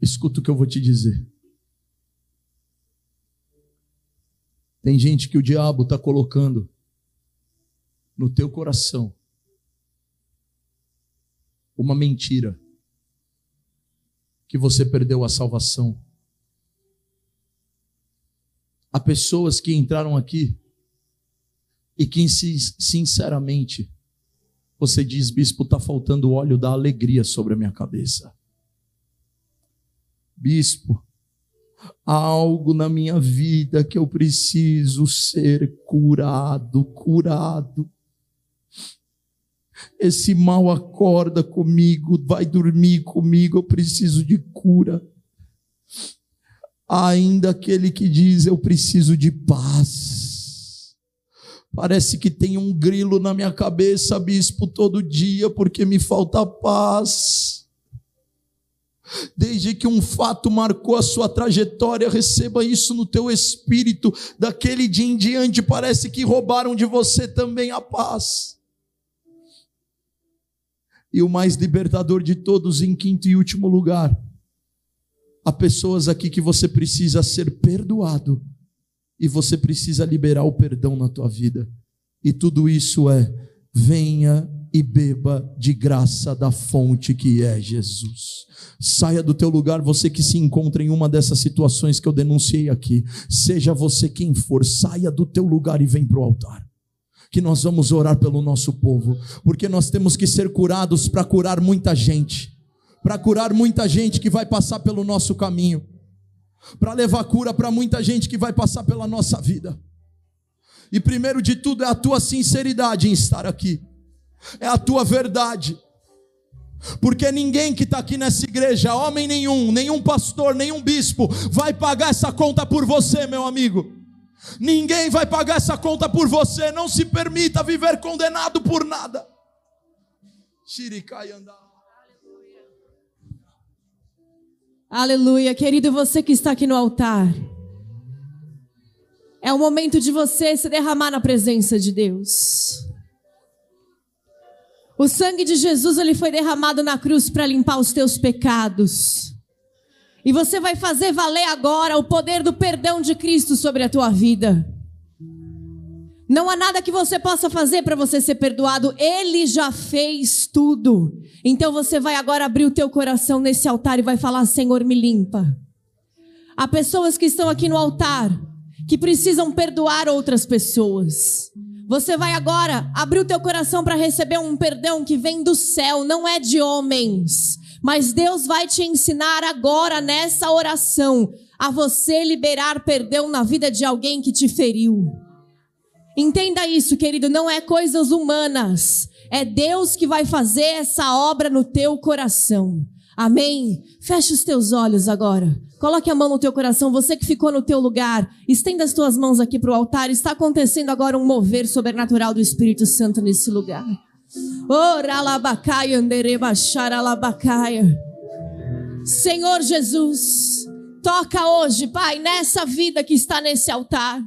Escuta o que eu vou te dizer. Tem gente que o diabo está colocando no teu coração uma mentira que você perdeu a salvação. Há pessoas que entraram aqui e que, sinceramente, você diz, bispo, está faltando óleo da alegria sobre a minha cabeça. Bispo, há algo na minha vida que eu preciso ser curado, curado. Esse mal acorda comigo, vai dormir comigo, eu preciso de cura. ainda aquele que diz: Eu preciso de paz. Parece que tem um grilo na minha cabeça, bispo, todo dia, porque me falta paz. Desde que um fato marcou a sua trajetória, receba isso no teu espírito. Daquele dia em diante, parece que roubaram de você também a paz. E o mais libertador de todos, em quinto e último lugar, há pessoas aqui que você precisa ser perdoado e você precisa liberar o perdão na tua vida. E tudo isso é: venha e beba de graça da fonte que é Jesus. Saia do teu lugar, você que se encontra em uma dessas situações que eu denunciei aqui. Seja você quem for, saia do teu lugar e vem para o altar. Que nós vamos orar pelo nosso povo, porque nós temos que ser curados para curar muita gente, para curar muita gente que vai passar pelo nosso caminho, para levar cura para muita gente que vai passar pela nossa vida. E primeiro de tudo é a tua sinceridade em estar aqui é a tua verdade. Porque ninguém que está aqui nessa igreja, homem nenhum, nenhum pastor, nenhum bispo, vai pagar essa conta por você, meu amigo. Ninguém vai pagar essa conta por você. Não se permita viver condenado por nada. Aleluia, querido, você que está aqui no altar. É o momento de você se derramar na presença de Deus. O sangue de Jesus ele foi derramado na cruz para limpar os teus pecados. E você vai fazer valer agora o poder do perdão de Cristo sobre a tua vida. Não há nada que você possa fazer para você ser perdoado, ele já fez tudo. Então você vai agora abrir o teu coração nesse altar e vai falar: Senhor, me limpa. Há pessoas que estão aqui no altar que precisam perdoar outras pessoas. Você vai agora abrir o teu coração para receber um perdão que vem do céu, não é de homens. Mas Deus vai te ensinar agora nessa oração a você liberar perdão na vida de alguém que te feriu. Entenda isso, querido, não é coisas humanas. É Deus que vai fazer essa obra no teu coração. Amém? Feche os teus olhos agora. Coloque a mão no teu coração, você que ficou no teu lugar, estenda as tuas mãos aqui para o altar. Está acontecendo agora um mover sobrenatural do Espírito Santo nesse lugar. Senhor Jesus, toca hoje, Pai, nessa vida que está nesse altar.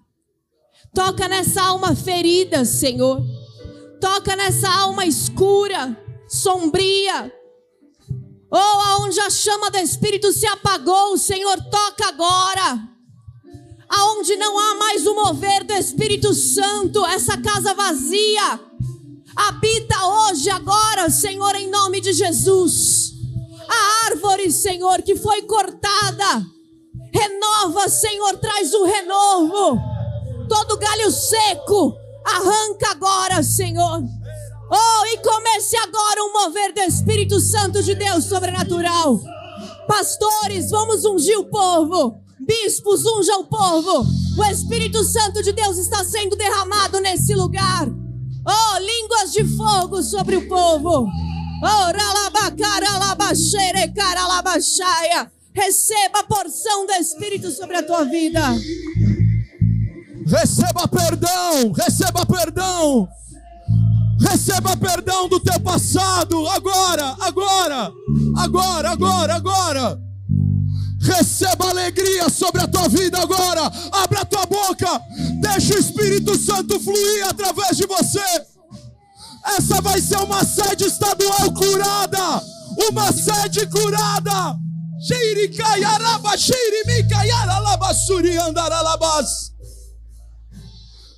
Toca nessa alma ferida, Senhor. Toca nessa alma escura, sombria ou aonde a chama do Espírito se apagou, o Senhor toca agora. Aonde não há mais o mover do Espírito Santo, essa casa vazia, habita hoje, agora, Senhor, em nome de Jesus. A árvore, Senhor, que foi cortada, renova, Senhor, traz o renovo. Todo galho seco, arranca agora, Senhor. Oh, e comece agora um mover do Espírito Santo de Deus sobrenatural. Pastores, vamos ungir o povo. Bispos, unja o povo. O Espírito Santo de Deus está sendo derramado nesse lugar. Oh, línguas de fogo sobre o povo. Oh. Receba a porção do Espírito sobre a tua vida. Receba perdão, receba perdão. Receba perdão do teu passado, agora, agora, agora, agora, agora. Receba alegria sobre a tua vida agora. Abra a tua boca. Deixa o Espírito Santo fluir através de você. Essa vai ser uma sede estadual curada. Uma sede curada.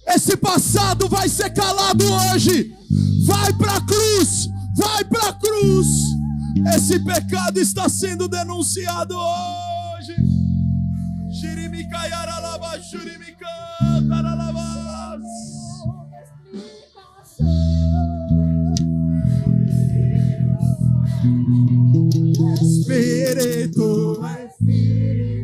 Esse passado vai ser calado hoje. Vai para a cruz, vai para a cruz. Esse pecado está sendo denunciado hoje. Espírito, Espírito,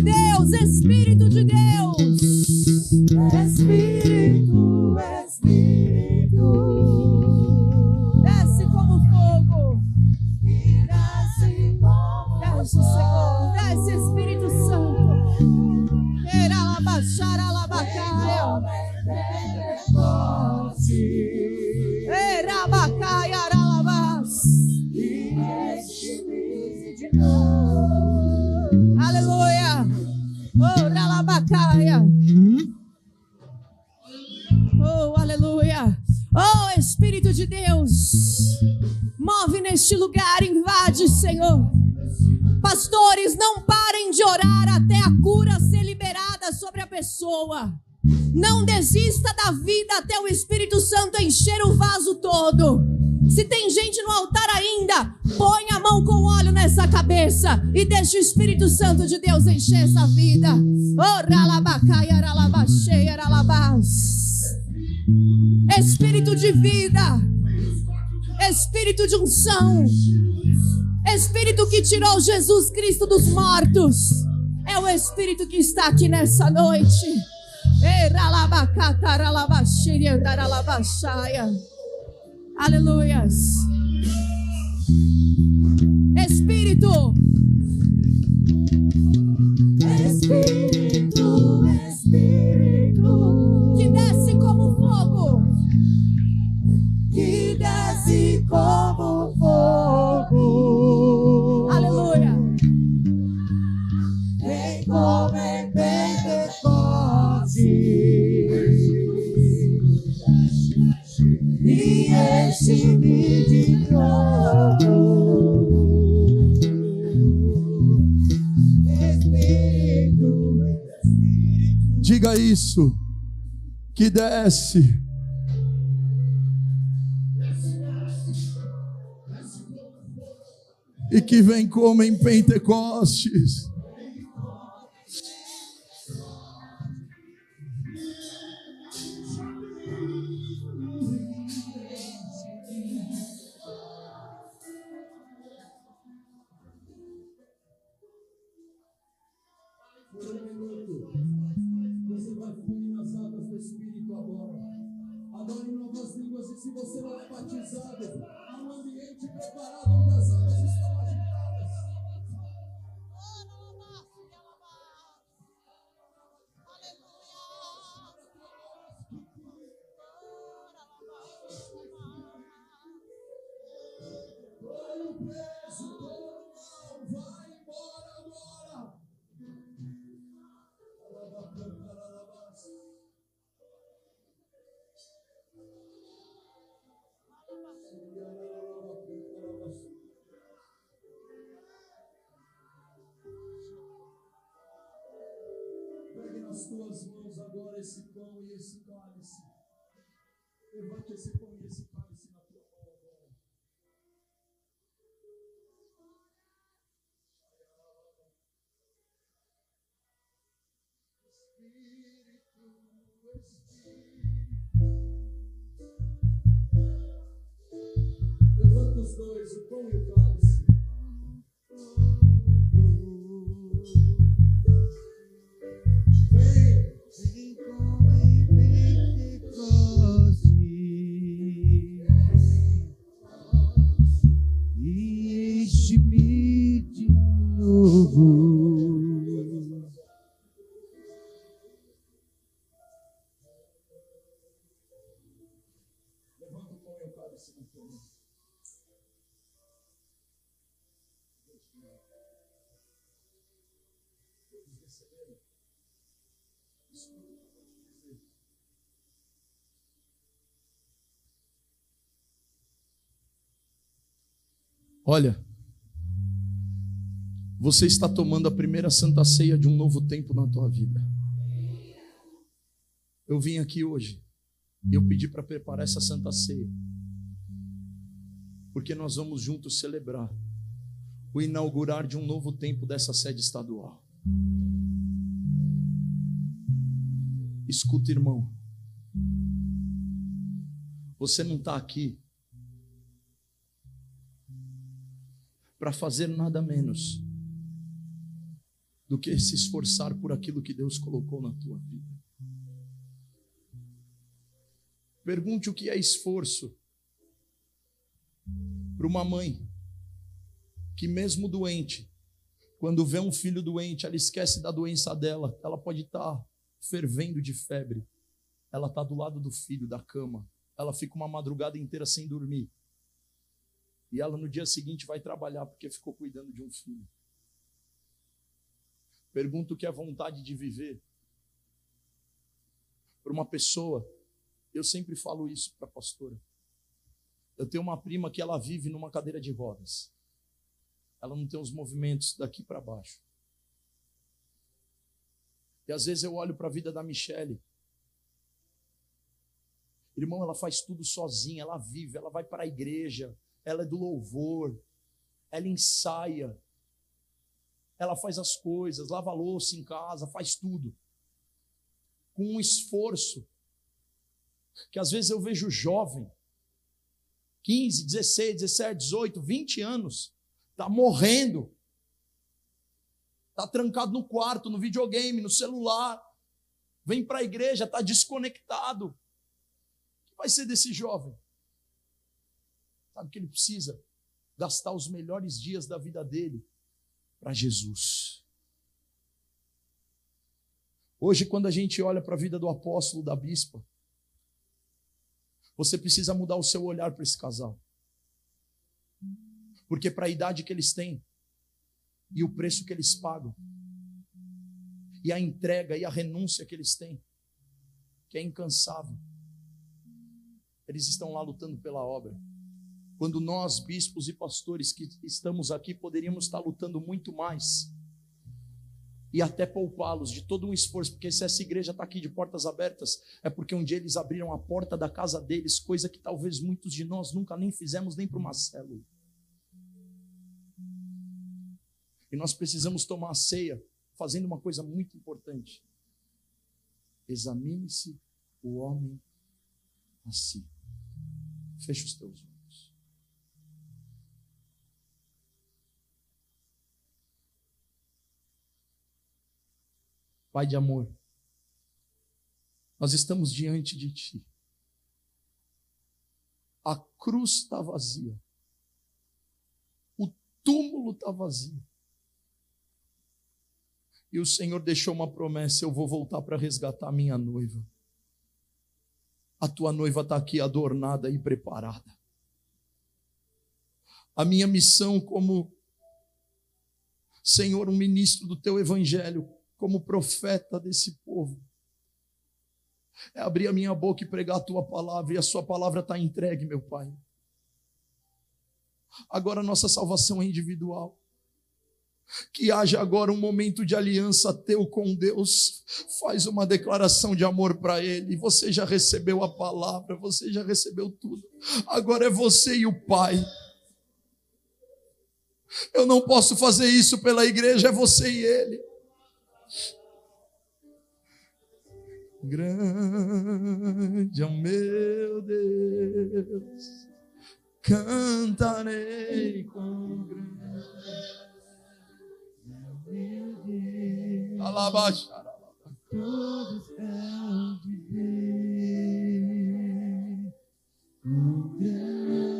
de Deus, Espírito. Espírito Santo de Deus encher essa vida. Oh, Espírito de vida, Espírito de unção, Espírito que tirou Jesus Cristo dos mortos, é o Espírito que está aqui nessa noite. Aleluias. Espírito, Thank you. e desce. E que vem como em Pentecostes. this. esse pão e esse cálice. Levante esse Olha, você está tomando a primeira santa ceia de um novo tempo na tua vida. Eu vim aqui hoje, e eu pedi para preparar essa santa ceia, porque nós vamos juntos celebrar o inaugurar de um novo tempo dessa sede estadual. Escuta, irmão, você não está aqui para fazer nada menos do que se esforçar por aquilo que Deus colocou na tua vida. Pergunte o que é esforço para uma mãe que, mesmo doente, quando vê um filho doente, ela esquece da doença dela, ela pode estar fervendo de febre, ela está do lado do filho, da cama, ela fica uma madrugada inteira sem dormir, e ela no dia seguinte vai trabalhar porque ficou cuidando de um filho. Pergunto o que é vontade de viver para uma pessoa. Eu sempre falo isso para a pastora. Eu tenho uma prima que ela vive numa cadeira de rodas. Ela não tem os movimentos daqui para baixo. E às vezes eu olho para a vida da Michelle. Irmão, ela faz tudo sozinha, ela vive, ela vai para a igreja, ela é do louvor, ela ensaia, ela faz as coisas, lava louça em casa, faz tudo. Com um esforço que às vezes eu vejo jovem, 15, 16, 17, 18, 20 anos, está morrendo, está trancado no quarto, no videogame, no celular, vem para a igreja, está desconectado. O que vai ser desse jovem? Sabe que ele precisa gastar os melhores dias da vida dele para Jesus. Hoje, quando a gente olha para a vida do apóstolo, da bispa, você precisa mudar o seu olhar para esse casal. Porque para a idade que eles têm, e o preço que eles pagam, e a entrega e a renúncia que eles têm, que é incansável, eles estão lá lutando pela obra. Quando nós, bispos e pastores que estamos aqui, poderíamos estar lutando muito mais e até poupá-los de todo um esforço, porque se essa igreja está aqui de portas abertas, é porque um dia eles abriram a porta da casa deles, coisa que talvez muitos de nós nunca nem fizemos, nem para uma célula. E nós precisamos tomar a ceia fazendo uma coisa muito importante. Examine-se o homem a si. Feche os teus olhos. Pai de amor, nós estamos diante de Ti. A cruz está vazia, o túmulo está vazio. E o Senhor deixou uma promessa: eu vou voltar para resgatar minha noiva. A tua noiva está aqui adornada e preparada. A minha missão como Senhor, um ministro do teu evangelho, como profeta desse povo. É abrir a minha boca e pregar a tua palavra, e a sua palavra está entregue, meu Pai. Agora nossa salvação é individual. Que haja agora um momento de aliança teu com Deus. Faz uma declaração de amor para Ele. Você já recebeu a palavra, você já recebeu tudo. Agora é você e o Pai. Eu não posso fazer isso pela igreja, é você e Ele. Grande é o meu Deus, cantarei com grande. Alabaxa. Todos hão de ver o grande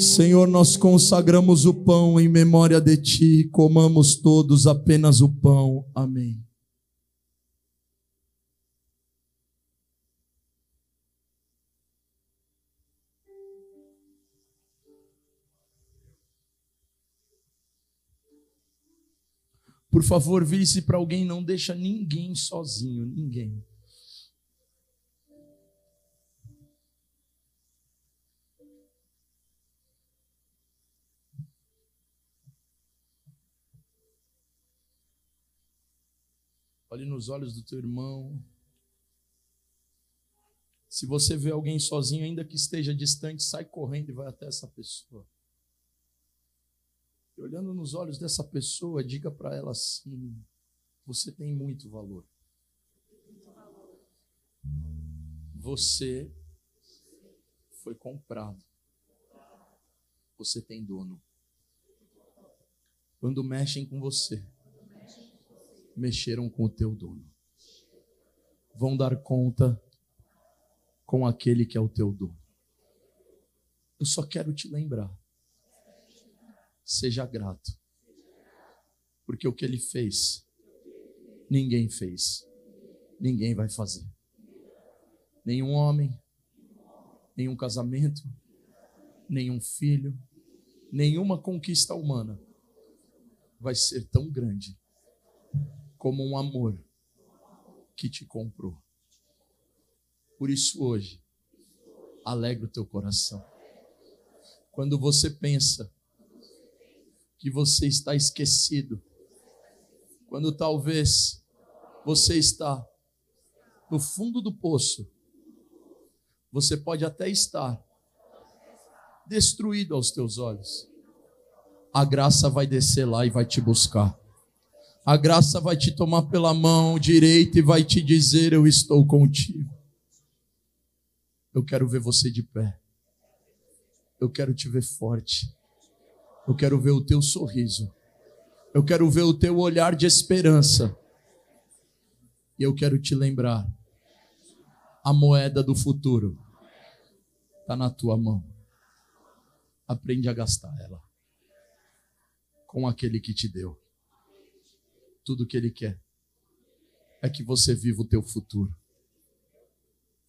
Senhor, nós consagramos o pão em memória de Ti, comamos todos apenas o pão. Amém. Por favor, vire-se para alguém, não deixa ninguém sozinho, ninguém. Olhe nos olhos do teu irmão. Se você vê alguém sozinho, ainda que esteja distante, sai correndo e vai até essa pessoa. E olhando nos olhos dessa pessoa, diga para ela assim: você tem muito valor. Você foi comprado. Você tem dono. Quando mexem com você, mexeram com o teu dono. Vão dar conta com aquele que é o teu dono. Eu só quero te lembrar. Seja grato. Porque o que ele fez, ninguém fez. Ninguém vai fazer. Nenhum homem, nenhum casamento, nenhum filho, nenhuma conquista humana vai ser tão grande como um amor que te comprou. Por isso hoje, alegra o teu coração. Quando você pensa que você está esquecido, quando talvez você está no fundo do poço, você pode até estar destruído aos teus olhos. A graça vai descer lá e vai te buscar. A graça vai te tomar pela mão direita e vai te dizer: Eu estou contigo. Eu quero ver você de pé. Eu quero te ver forte. Eu quero ver o teu sorriso. Eu quero ver o teu olhar de esperança. E eu quero te lembrar: a moeda do futuro está na tua mão. Aprende a gastar ela com aquele que te deu. Tudo que ele quer é que você viva o teu futuro.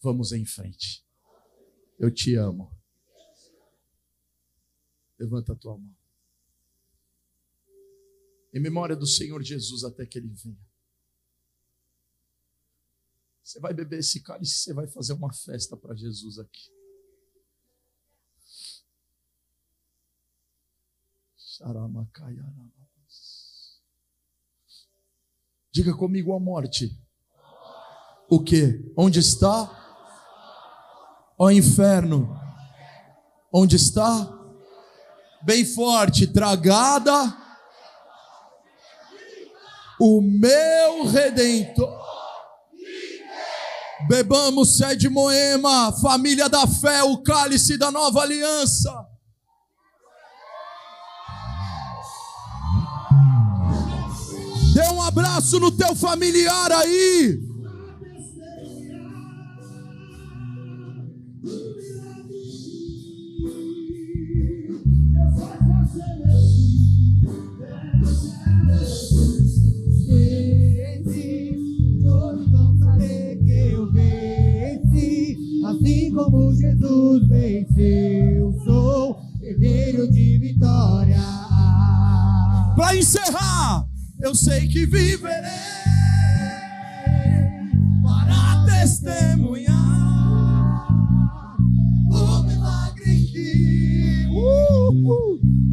Vamos em frente. Eu te amo. Levanta a tua mão. Em memória do Senhor Jesus até que ele venha. Você vai beber esse cálice, você vai fazer uma festa para Jesus aqui. Diga comigo a morte. O que? Onde está? Ó inferno. Onde está? Bem forte, tragada. O meu redentor. Bebamos, sede Moema, família da fé, o cálice da nova aliança. Dê um abraço no teu familiar aí. Assim como Jesus venceu. Sou herdeiro de vitória. Para encerrar, eu sei que viverei para testemunhar